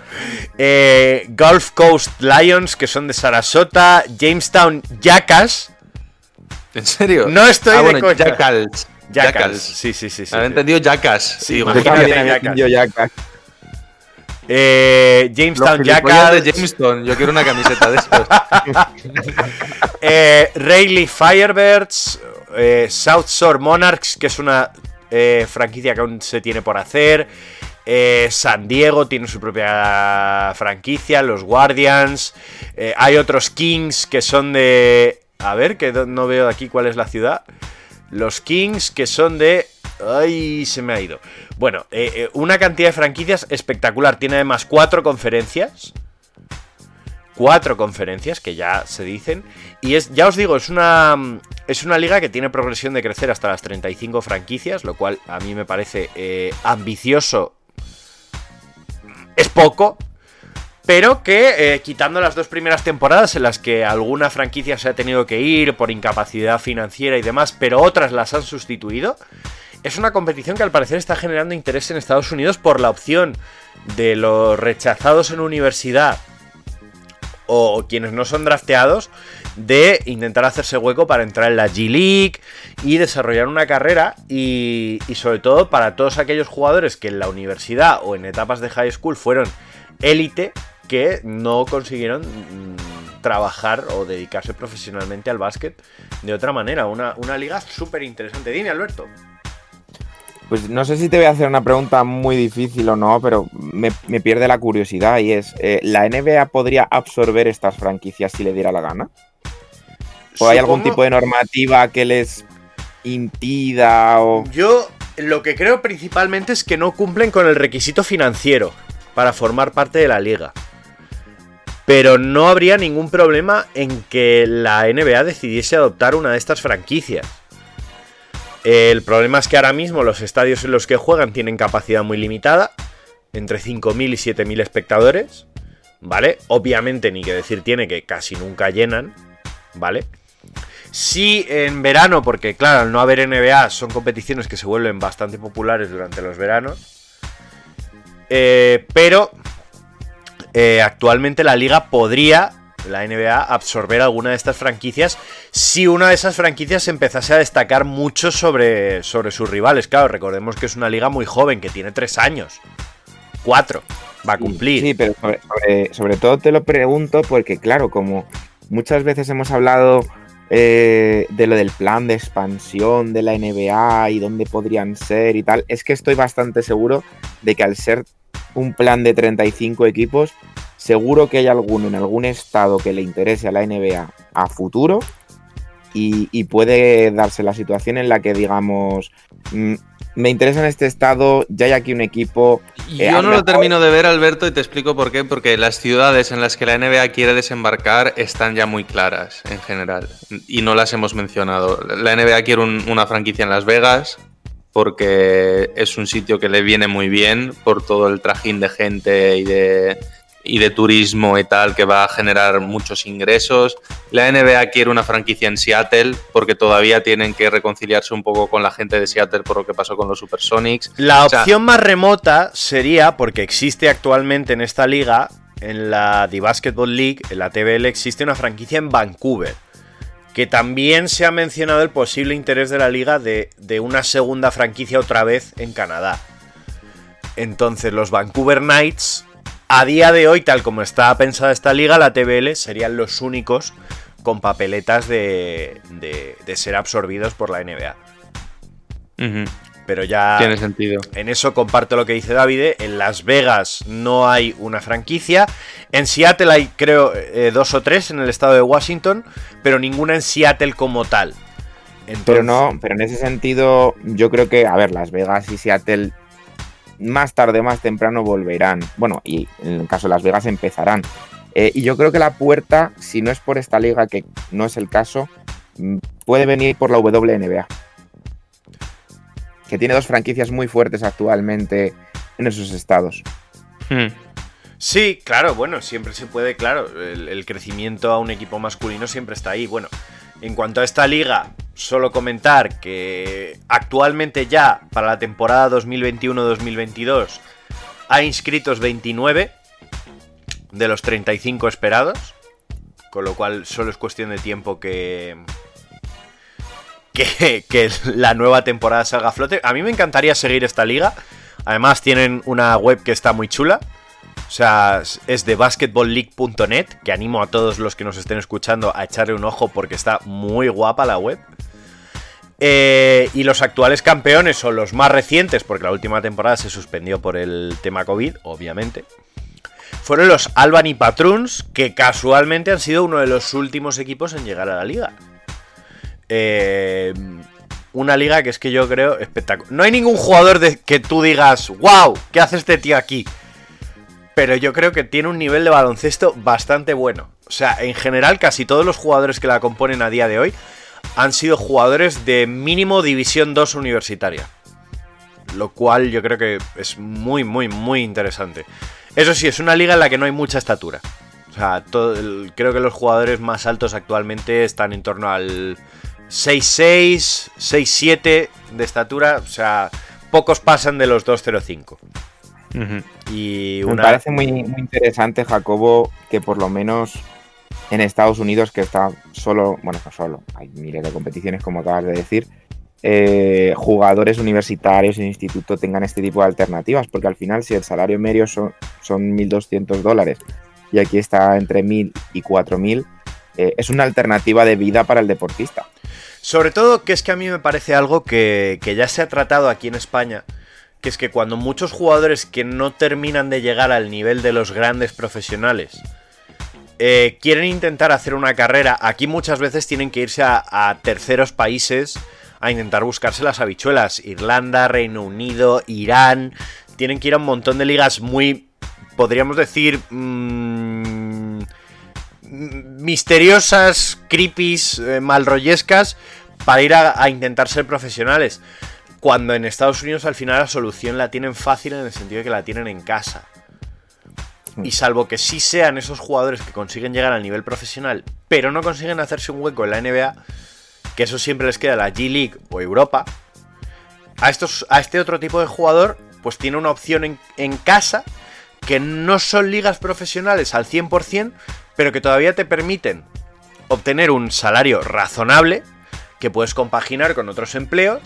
eh, Gulf Coast Lions, que son de Sarasota. Jamestown Jackass. ¿En serio? No estoy ah, de bueno, coña. Jackals. Jackals. Jackals. Sí, sí, sí. sí, Había sí. entendido Jackass. Sí, imagínate, ¿qué también tiene hay Jackass? Yo ya Eh, Los Jamestown de Jackals. Jamestown. Yo quiero una camiseta de estos. Eh, Rayleigh Firebirds, eh, South Shore Monarchs, que es una eh, franquicia que aún se tiene por hacer. eh, San Diego tiene su propia franquicia, los Guardians. eh, hay otros Kings que son de... A ver, que no veo aquí cuál es la ciudad. Los Kings que son de... Ay, se me ha ido. Bueno, eh, eh, una cantidad de franquicias espectacular. Tiene además cuatro conferencias cuatro conferencias que ya se dicen. Y es, ya os digo, es una, es una liga que tiene progresión de crecer hasta las 35 franquicias, lo cual a mí me parece eh, ambicioso. Es poco. Pero que eh, quitando las dos primeras temporadas en las que alguna franquicia se ha tenido que ir por incapacidad financiera y demás, pero otras las han sustituido, es una competición que al parecer está generando interés en Estados Unidos por la opción de los rechazados en universidad o quienes no son drafteados de intentar hacerse hueco para entrar en la G League y desarrollar una carrera y, y sobre todo para todos aquellos jugadores que en la universidad o en etapas de high school fueron élite que no consiguieron mm, trabajar o dedicarse profesionalmente al básquet de otra manera. Una, una liga súper interesante. Dime, Alberto. Pues no sé si te voy a hacer una pregunta muy difícil o no, pero me, me pierde la curiosidad y es, eh, ¿la NBA podría absorber estas franquicias si le diera la gana? ¿O hay algún tipo de normativa que les impida o...? Yo lo que creo principalmente es que no cumplen con el requisito financiero para formar parte de la liga. Pero no habría ningún problema en que la NBA decidiese adoptar una de estas franquicias. El problema es que ahora mismo los estadios en los que juegan tienen capacidad muy limitada, entre 5.000 y 7.000 espectadores, ¿vale? Obviamente ni que decir tiene que casi nunca llenan, ¿vale? Sí, en verano, porque claro, al no haber NBA son competiciones que se vuelven bastante populares durante los veranos. Eh, pero eh, actualmente la liga podría la NBA absorber alguna de estas franquicias si una de esas franquicias empezase a destacar mucho sobre, sobre sus rivales. Claro, recordemos que es una liga muy joven, que tiene tres años. Cuatro. Va a cumplir. Sí, pero sobre, sobre- sobre todo te lo pregunto porque, claro, como muchas veces hemos hablado eh, de lo del plan de expansión de la NBA y dónde podrían ser y tal, es que estoy bastante seguro de que al ser un plan de 35 equipos, seguro que hay alguno en algún estado que le interese a la NBA a futuro y, y puede darse la situación en la que digamos, mm, me interesa en este estado, ya hay aquí un equipo. eh, Yo no lo termino de ver, Alberto, y te explico por qué. Porque las ciudades en las que la NBA quiere desembarcar están ya muy claras en general. Y no las hemos mencionado. La NBA quiere un- una franquicia en Las Vegas porque es un sitio que le viene muy bien por todo el trajín de gente y de, y de turismo y tal que va a generar muchos ingresos. La NBA quiere una franquicia en Seattle porque todavía tienen que reconciliarse un poco con la gente de Seattle por lo que pasó con los Supersonics. La O sea, opción más remota sería, porque existe actualmente en esta liga, en la The Basketball League, en la TBL, existe una franquicia en Vancouver. Que también se ha mencionado el posible interés de la liga de, de una segunda franquicia otra vez en Canadá. Entonces, los Vancouver Knights, a día de hoy, tal como está pensada esta liga, la TBL serían los únicos con papeletas de, de- ser absorbidos por la NBA. Ujú. Pero ya. Tiene sentido. En eso comparto lo que dice David. En Las Vegas no hay una franquicia. En Seattle hay, creo, eh, dos o tres en el estado de Washington, pero ninguna en Seattle como tal. Entonces, Pero no, pero en ese sentido, yo creo que, a ver, Las Vegas y Seattle más tarde o más temprano volverán. Bueno, y en el caso de Las Vegas empezarán. Eh, y yo creo que la puerta, si no es por esta liga, que no es el caso, mm, puede venir por la WNBA. Que tiene dos franquicias muy fuertes actualmente en esos estados. Hmm. Sí, claro, bueno, siempre se puede, claro, el, el crecimiento a un equipo masculino siempre está ahí. Bueno, en cuanto a esta liga, solo comentar que actualmente ya para la temporada 2021-2022 hay inscritos 29 de los 35 esperados, con lo cual solo es cuestión de tiempo que, que, la nueva temporada salga a flote. A mí me encantaría seguir esta liga. Además tienen una web que está muy chula. O sea, es de basketballleague.net, que animo a todos los que nos estén escuchando a echarle un ojo porque está muy guapa la web. Eh, y los actuales campeones son los más recientes, porque la última temporada se suspendió por el tema COVID, obviamente. Fueron los Albany Patroons, que casualmente han sido uno de los últimos equipos en llegar a la liga. Eh, una liga que es que yo creo espectacular. No hay ningún jugador de que tú digas, wow, ¿qué hace este tío aquí? Pero yo creo que tiene un nivel de baloncesto bastante bueno. O sea, en general, casi todos los jugadores que la componen a día de hoy han sido jugadores de mínimo División 2 universitaria. Lo cual yo creo que es muy, muy, muy interesante. Eso sí, es una liga en la que no hay mucha estatura. O sea, todo creo que los jugadores más altos actualmente están en torno al 6'6, 6'7 de estatura. O sea, pocos pasan de los 2'05. Y Me una... parece muy, muy interesante, Jacobo, que por lo menos en Estados Unidos, que está solo, bueno, no solo, hay miles de competiciones, como acabas de decir, eh, jugadores universitarios en instituto tengan este tipo de alternativas, porque al final, si el salario medio son, son 1.200 dólares y aquí está entre 1.000 y 4.000, eh, es una alternativa de vida para el deportista. Sobre todo que es que a mí me parece algo que, que ya se ha tratado aquí en España, que es que cuando muchos jugadores que no terminan de llegar al nivel de los grandes profesionales eh, quieren intentar hacer una carrera, aquí muchas veces tienen que irse a, terceros países a intentar buscarse las habichuelas. Irlanda, Reino Unido, Irán, tienen que ir a un montón de ligas muy, podríamos decir, mm, misteriosas, creepies, eh, malrollescas para ir a, a intentar ser profesionales. Cuando en Estados Unidos al final la solución la tienen fácil en el sentido de que la tienen en casa. Y salvo que sí sean esos jugadores que consiguen llegar al nivel profesional, pero no consiguen hacerse un hueco en la NBA, que eso siempre les queda la G League o Europa, a, estos, a este otro tipo de jugador, pues tiene una opción en, en casa que no son ligas profesionales al 100%, pero que todavía te permiten obtener un salario razonable que puedes compaginar con otros empleos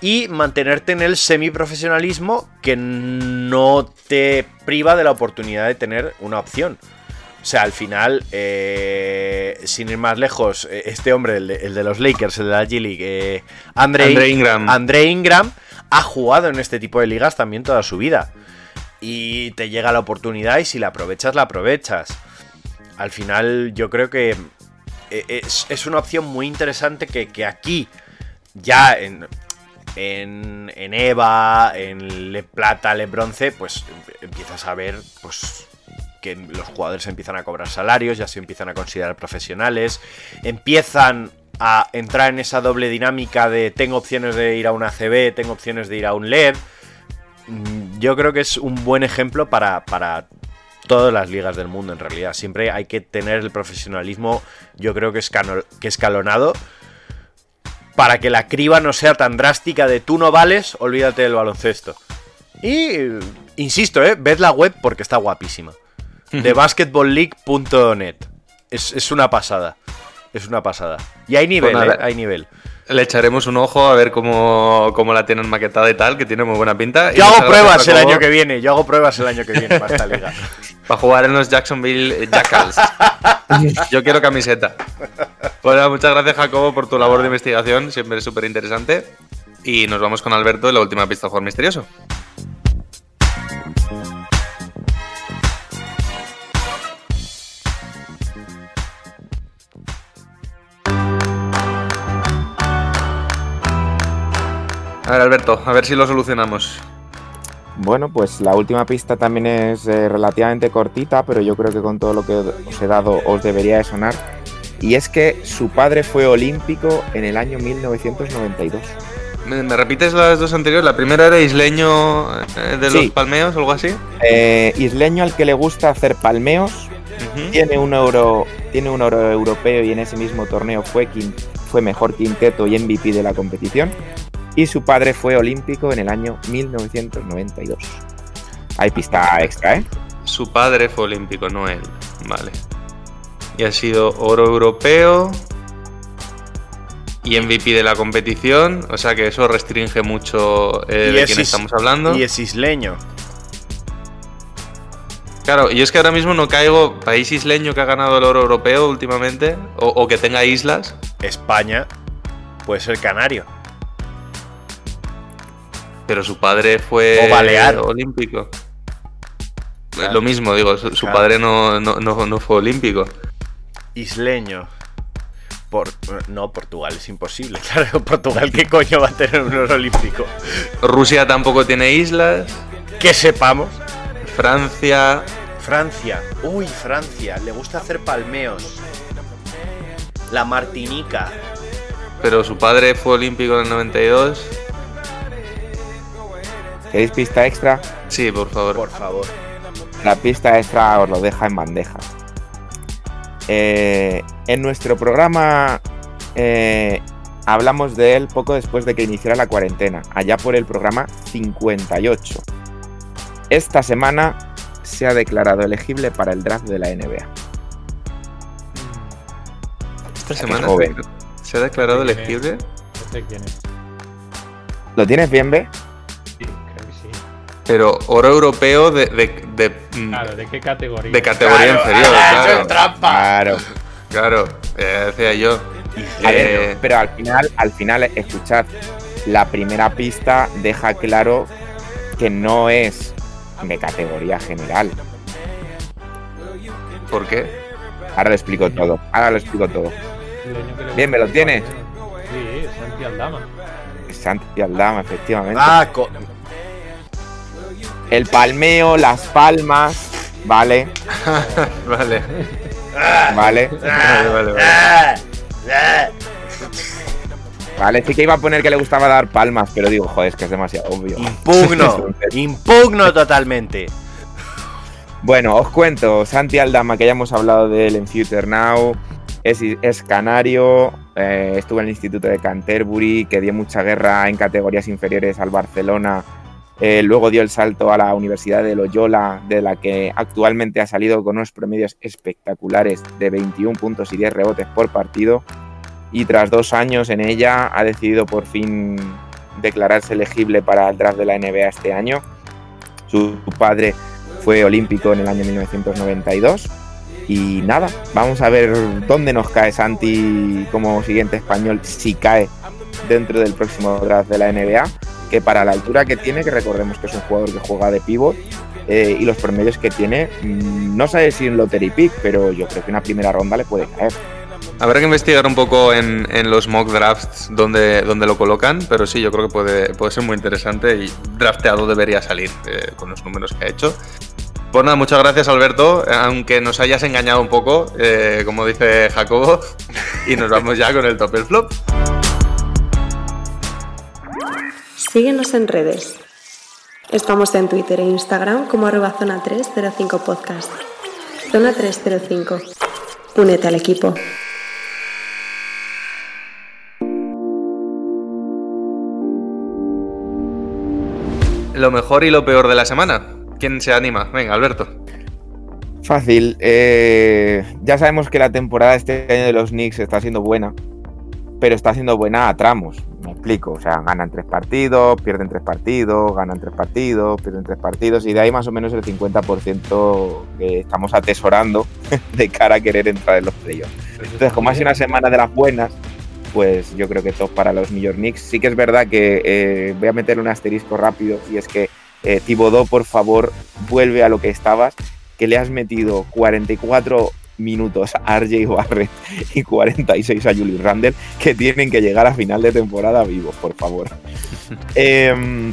y mantenerte en el semiprofesionalismo que no te priva de la oportunidad de tener una opción. O sea, al final, eh, sin ir más lejos, eh, este hombre, el de, el de los Lakers, el de la G-League, eh, Andre, Andre Ingram. Andre Ingram, ha jugado en este tipo de ligas también toda su vida. Y te llega la oportunidad y si la aprovechas, la aprovechas. Al final, yo creo que eh, es, es una opción muy interesante que, que aquí, ya en, en, en EVA, en Le Plata, Le Bronce, pues em- empiezas a ver pues, que los jugadores empiezan a cobrar salarios, ya se empiezan a considerar profesionales, empiezan a entrar en esa doble dinámica de tengo opciones de ir a una CB, tengo opciones de ir a un LED. Mm, Yo creo que es un buen ejemplo para, para todas las ligas del mundo en realidad. Siempre hay que tener el profesionalismo, yo creo que, que escalonado, para que la criba no sea tan drástica de tú no vales, olvídate del baloncesto. Y, insisto, ¿eh? ved la web porque está guapísima. De basketballleague.net. Es, es una pasada. Es una pasada. Y hay nivel, Pues nada. ¿eh? Hay nivel. Le echaremos un ojo a ver cómo, cómo la tienen maquetada y tal, que tiene muy buena pinta. Y Yo hago pruebas el año que viene. Yo hago pruebas el año que viene para esta liga. Para jugar en los Jacksonville Jackals. Yo quiero camiseta. Bueno, muchas gracias, Jacobo, por tu labor de investigación. Siempre es súper interesante. Y nos vamos con Alberto en la última pista del jugador misterioso. A ver, Alberto, a ver si lo solucionamos. Bueno, pues la última pista también es eh, relativamente cortita, pero yo creo que con todo lo que os he dado os debería de sonar. Y es que su padre fue olímpico en el año 1992. ¿Me, me repites las dos anteriores? La primera era isleño eh, de Sí. los palmeos o algo así. Eh, isleño al que le gusta hacer palmeos, tiene un oro, tiene un oro europeo y en ese mismo torneo fue, quin- fue mejor quinteto y MVP de la competición. Y su padre fue olímpico en el año 1992. Hay pista extra, ¿eh? Su padre fue olímpico, no él. Vale. Y ha sido oro europeo y MVP de la competición. O sea que eso restringe mucho eh, Y de es quién is- estamos hablando. Y es isleño. Claro, y es que ahora mismo no caigo país isleño que ha ganado el oro europeo últimamente o, o que tenga islas. España puede ser canario. Pero su padre fue O balear. olímpico. Claro. Lo mismo, digo, su, Claro. padre no, no, no- no fue olímpico. Isleño. Por, no, Portugal es imposible. Claro, Portugal, ¿qué coño va a tener un oro olímpico? Rusia tampoco tiene islas. Que sepamos. Francia. Francia. Uy, Francia. Le gusta hacer palmeos. La Martinica. Pero su padre fue olímpico en el 92. ¿Queréis pista extra? Sí, por favor. Por favor. La pista extra os lo deja en bandeja. Eh, en nuestro programa eh, hablamos de él poco después de que iniciara la cuarentena, allá por el programa 58. Esta semana se ha declarado elegible para el draft de la NBA. Esta Es semana joven. se ha declarado elegible. Quién es. ¿Lo tienes bien, B? Pero oro europeo de, de, de, mm, Claro, ¿de qué categoría? de categoría Claro, inferior. ah, eso Claro, es trampa. Claro. claro eh, decía yo. Eh, pero al final, al final, escuchad, la primera pista deja claro que no es de categoría general. ¿Por qué? Ahora lo explico todo. Ahora lo explico todo. Bien, ¿me lo tienes? Sí, Santi Aldama. Santi Aldama, efectivamente. Ah, co- El palmeo, las palmas, vale, Vale. vale, Vale, vale, vale. Vale. Sí que iba a poner que le gustaba dar palmas, pero digo, joder, es que es demasiado obvio. Impugno. Impugno totalmente. Bueno, os cuento, Santi Aldama, que ya hemos hablado de él en Future Now, es, es canario, eh, estuvo en el Instituto de Canterbury, que dio mucha guerra en categorías inferiores al Barcelona Eh, luego dio el salto a la Universidad de Loyola, de la que actualmente ha salido con unos promedios espectaculares de 21 puntos y 10 rebotes por partido. Y tras dos años en ella ha decidido por fin declararse elegible para el draft de la NBA este año. Su padre fue olímpico en el año 1992. Y nada, vamos a ver dónde nos cae Santi como siguiente español, si cae dentro del próximo draft de la NBA, que para la altura que tiene, que recordemos que es un jugador que juega de pivot, eh, y los promedios que tiene, mm, no sé si en lottery pick, pero yo creo que una primera ronda le puede caer. Habrá que investigar un poco en, en los mock drafts donde, donde lo colocan, pero sí, yo creo que puede, puede ser muy interesante y drafteado debería salir eh, con los números que ha hecho. Pues nada, muchas gracias Alberto, aunque nos hayas engañado un poco, eh, como dice Jacobo, y nos vamos ya con el top el flop. Síguenos en redes. Estamos en Twitter e Instagram como arroba zona 305 podcast. Zona 305. Únete al equipo. Lo mejor y lo peor de la semana. ¿Quién se anima? Venga, Alberto. Fácil. eh, ya sabemos que la temporada este año de los Knicks está siendo buena, pero está siendo buena a tramos. Explico. O sea, ganan tres partidos, pierden tres partidos, ganan tres partidos, pierden tres partidos, y de ahí más o menos el 50% que estamos atesorando de cara a querer entrar en los playoffs. Entonces, como ha sido una semana de las buenas, pues yo creo que top para los New York Knicks. Sí que es verdad que eh, voy a meter un asterisco rápido, y es que eh, Thibodeau, por favor, vuelve a lo que estabas, que le has metido 44 minutos a RJ Barrett y 46 a Julius Randle, que tienen que llegar a final de temporada vivos, por favor. Em,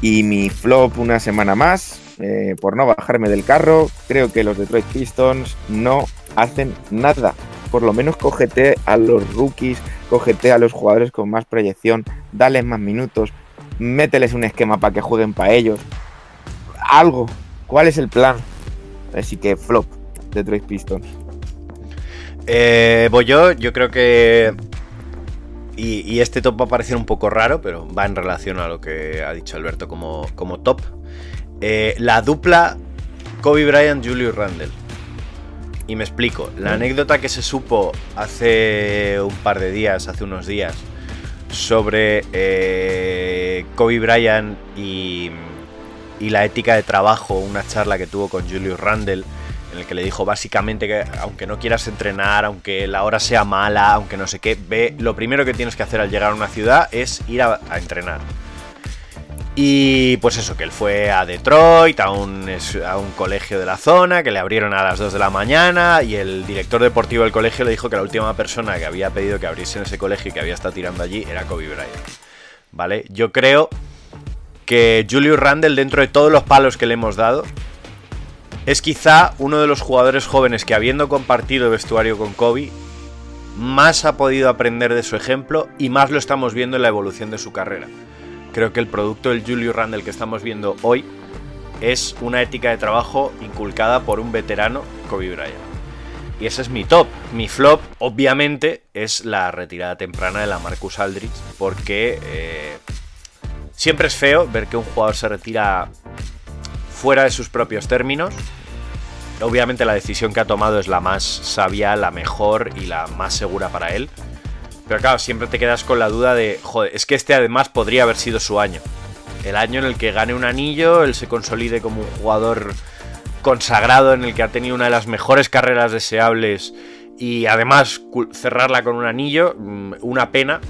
y mi flop una semana más, eh, por no bajarme del carro, creo que los Detroit Pistons no hacen nada. Por lo menos cógete a los rookies, cógete a los jugadores con más proyección, dales más minutos, mételes un esquema para que jueguen para ellos. Algo. ¿Cuál es el plan? Así que flop, Detroit Pistons. Eh, voy yo, yo creo que. Y, y este top va a parecer un poco raro, pero va en relación a lo que ha dicho Alberto como, como top. Eh, la dupla Kobe Bryant, Julius Randle. Y me explico. La anécdota que se supo hace un par de días, hace unos días, sobre eh, Kobe Bryant y, y la ética de trabajo, una charla que tuvo con Julius Randle, en el que le dijo básicamente que aunque no quieras entrenar, aunque la hora sea mala, aunque no sé qué, ve, lo primero que tienes que hacer al llegar a una ciudad es ir a, entrenar. Y pues eso, que él fue a Detroit, a un, a un colegio de la zona, que le abrieron a las 2 de la mañana y el director deportivo del colegio le dijo que la última persona que había pedido que abriesen ese colegio y que había estado tirando allí era Kobe Bryant. ¿Vale? Yo creo que Julius Randle, dentro de todos los palos que le hemos dado, es quizá uno de los jugadores jóvenes que habiendo compartido vestuario con Kobe, más ha podido aprender de su ejemplo y más lo estamos viendo en la evolución de su carrera. Creo que el producto del Julius Randle que estamos viendo hoy es una ética de trabajo inculcada por un veterano, Kobe Bryant. Y ese es mi top. Mi flop, obviamente, es la retirada temprana de la Marcus Aldridge, porque eh, siempre es feo ver que un jugador se retira fuera de sus propios términos. Obviamente la decisión que ha tomado es la más sabia, la mejor y la más segura para él. Pero claro, siempre te quedas con la duda de, joder, es que este además podría haber sido su año. El año en el que gane un anillo, él se consolide como un jugador consagrado, en el que ha tenido una de las mejores carreras deseables y además cerrarla con un anillo, mm, una pena,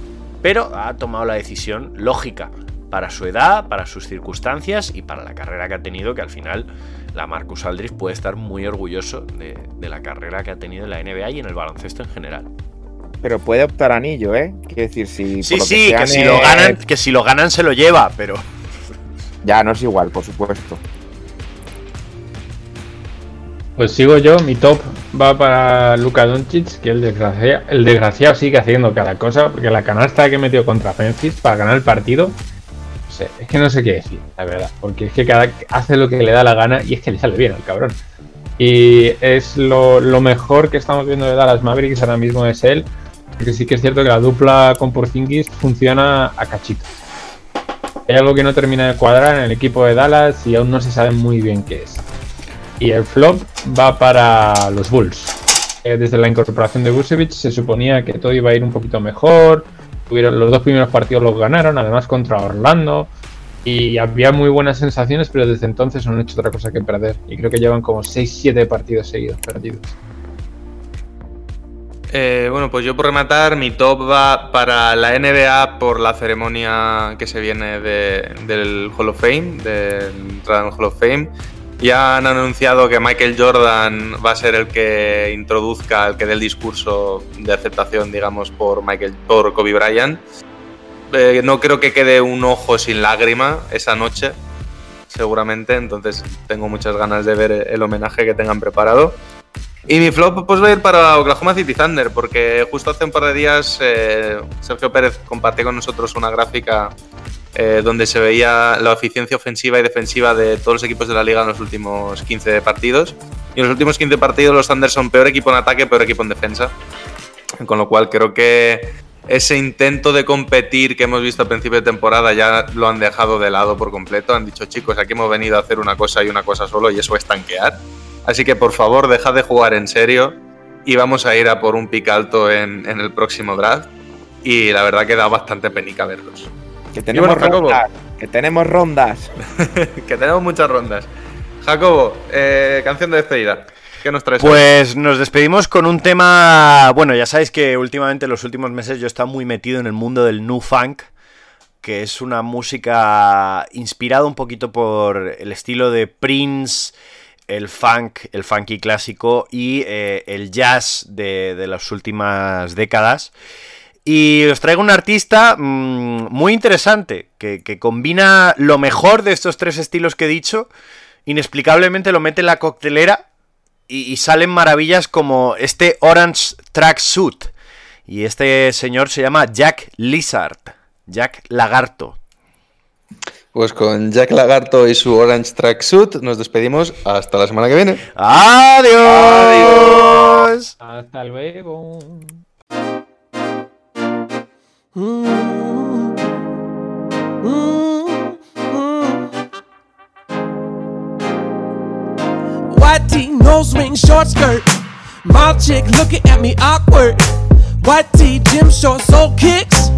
pero ha tomado la decisión lógica para su edad, para sus circunstancias y para la carrera que ha tenido, que al final la Marcus Aldridge puede estar muy orgulloso de, de la carrera que ha tenido en la NBA y en el baloncesto en general. Pero puede optar anillo, ¿eh? Quiero decir, si. Sí, por sí, que si lo ganan, que si lo ganan se lo lleva, pero Ya, no es igual, por supuesto. Pues sigo yo, mi top va para Luka Doncic, que el desgraciado, el desgraciado sigue haciendo cada cosa, porque la canasta que metió contra Memphis para ganar el partido, sé, es que no sé qué decir, la verdad, porque es que cada hace lo que le da la gana y es que le sale bien al cabrón. Y es lo, lo mejor que estamos viendo de Dallas Mavericks ahora mismo es él, porque sí que es cierto que la dupla con Porzingis funciona a cachito. hay algo que no termina de cuadrar en el equipo de Dallas y aún no se sabe muy bien qué es. Y el flop va para los Bulls. Eh, desde la incorporación de Vucevic se suponía que todo iba a ir un poquito mejor. Los dos primeros partidos los ganaron, además contra Orlando. Y había muy buenas sensaciones, pero desde entonces no han hecho otra cosa que perder. Y creo que llevan como 6-7 partidos seguidos perdidos. Eh, bueno, pues yo por rematar, mi top va para la NBA por la ceremonia que se viene de- del Hall of Fame, del entrada en Hall of Fame. Ya han anunciado que Michael Jordan va a ser el que introduzca, el que dé el discurso de aceptación, digamos, por, Michael, por Kobe Bryant. Eh, no creo que quede un ojo sin lágrima esa noche, seguramente, entonces tengo muchas ganas de ver el homenaje que tengan preparado. Y mi flop pues va a ir para Oklahoma City Thunder, porque justo hace un par de días eh, Sergio Pérez compartió con nosotros una gráfica eh, donde se veía la eficiencia ofensiva y defensiva de todos los equipos de la liga en los últimos 15 partidos. Y en los últimos 15 partidos los Thunder son peor equipo en ataque, peor equipo en defensa. Con lo cual creo que ese intento de competir que hemos visto a principio de temporada ya lo han dejado de lado por completo. Han dicho, chicos, aquí hemos venido a hacer una cosa y una cosa solo y eso es tanquear. Así que por favor, dejad de jugar en serio y vamos a ir a por un pick alto en, en el próximo draft. Y la verdad que da bastante penica verlos. Que tenemos bueno, Jacobo. rondas. Que tenemos rondas. que tenemos muchas rondas. Jacobo, eh, canción de despedida. ¿Qué nos traes? hoy? Pues nos despedimos con un tema. Bueno, ya sabéis que últimamente en los últimos meses yo he estado muy metido en el mundo del new funk, que es una música inspirada un poquito por el estilo de Prince, el funk, el funky clásico y eh, el jazz de, de las últimas décadas. Y os traigo un artista mm, muy interesante, que, que combina lo mejor de estos tres estilos que he dicho, inexplicablemente lo mete en la coctelera y, y salen maravillas como este Orange Track Suit. Y este señor se llama Jack Lizard, Jack Lagarto. Pues con Jack Lagarto y su Orange Tracksuit nos despedimos hasta la semana que viene. ¡Adiós! Hasta luego. Mm-hmm. White tee, nose ring, short skirt. Mom chick looking at me awkward. White tee, gym shorts, soul kicks.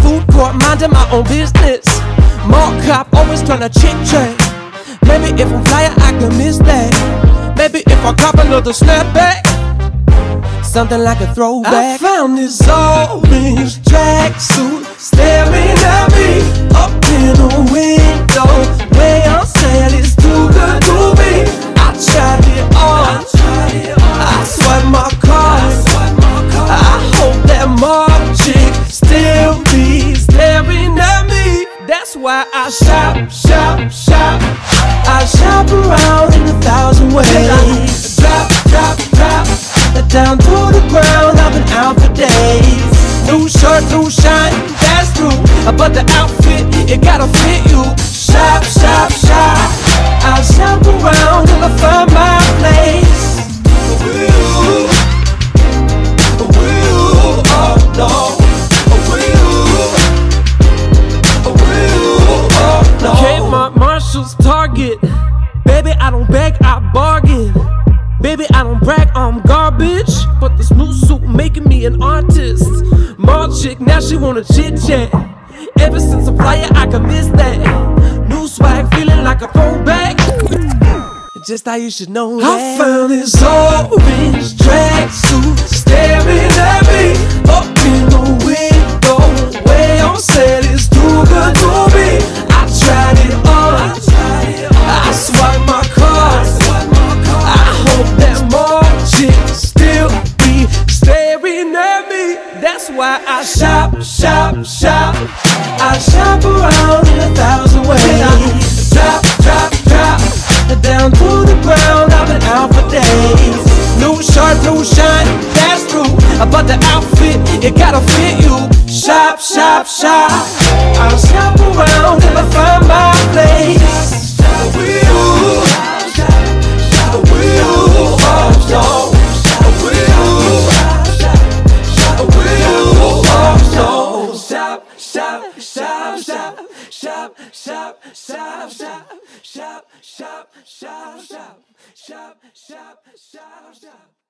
Food court, minding my own business. Mall cop, always tryna chick chat. Maybe if I'm flyer, I can miss that. Maybe if I cop another snapback. Something like a throwback. I found this orange tracksuit staring at me up in the window. Way on sale is too good to be. I tried it on. I swiped my card. I hope that mom chick still be staring at me. That's why I shop, shop, shop. I shop around in a thousand ways. Drop, drop. Down to the ground, I've been out for days. New shirt, new shine, that's true. But the outfit, it gotta fit you. Shop, shop, shop. I shop around till I find my place. Marshalls, Target. Baby, I don't beg, I bargain. Baby, I don't brag, an artist. Mall chick, now she wanna chit chat. Ever since I'm flyer, I can miss that. New swag, feeling like a throwback. Just how you should know that. I found this orange tracksuit staring at me up in the window. Way on sale is too good to shop, shop, shop. I shop around in a thousand ways. Drop, drop, drop. Down to the ground, I've been out for days. New shirt, new shine, that's true. But the outfit, it gotta fit you. Shop, shop, shop. I'll shop around till I find my place. Shop, shop, shop, shop, shop, shop, shop.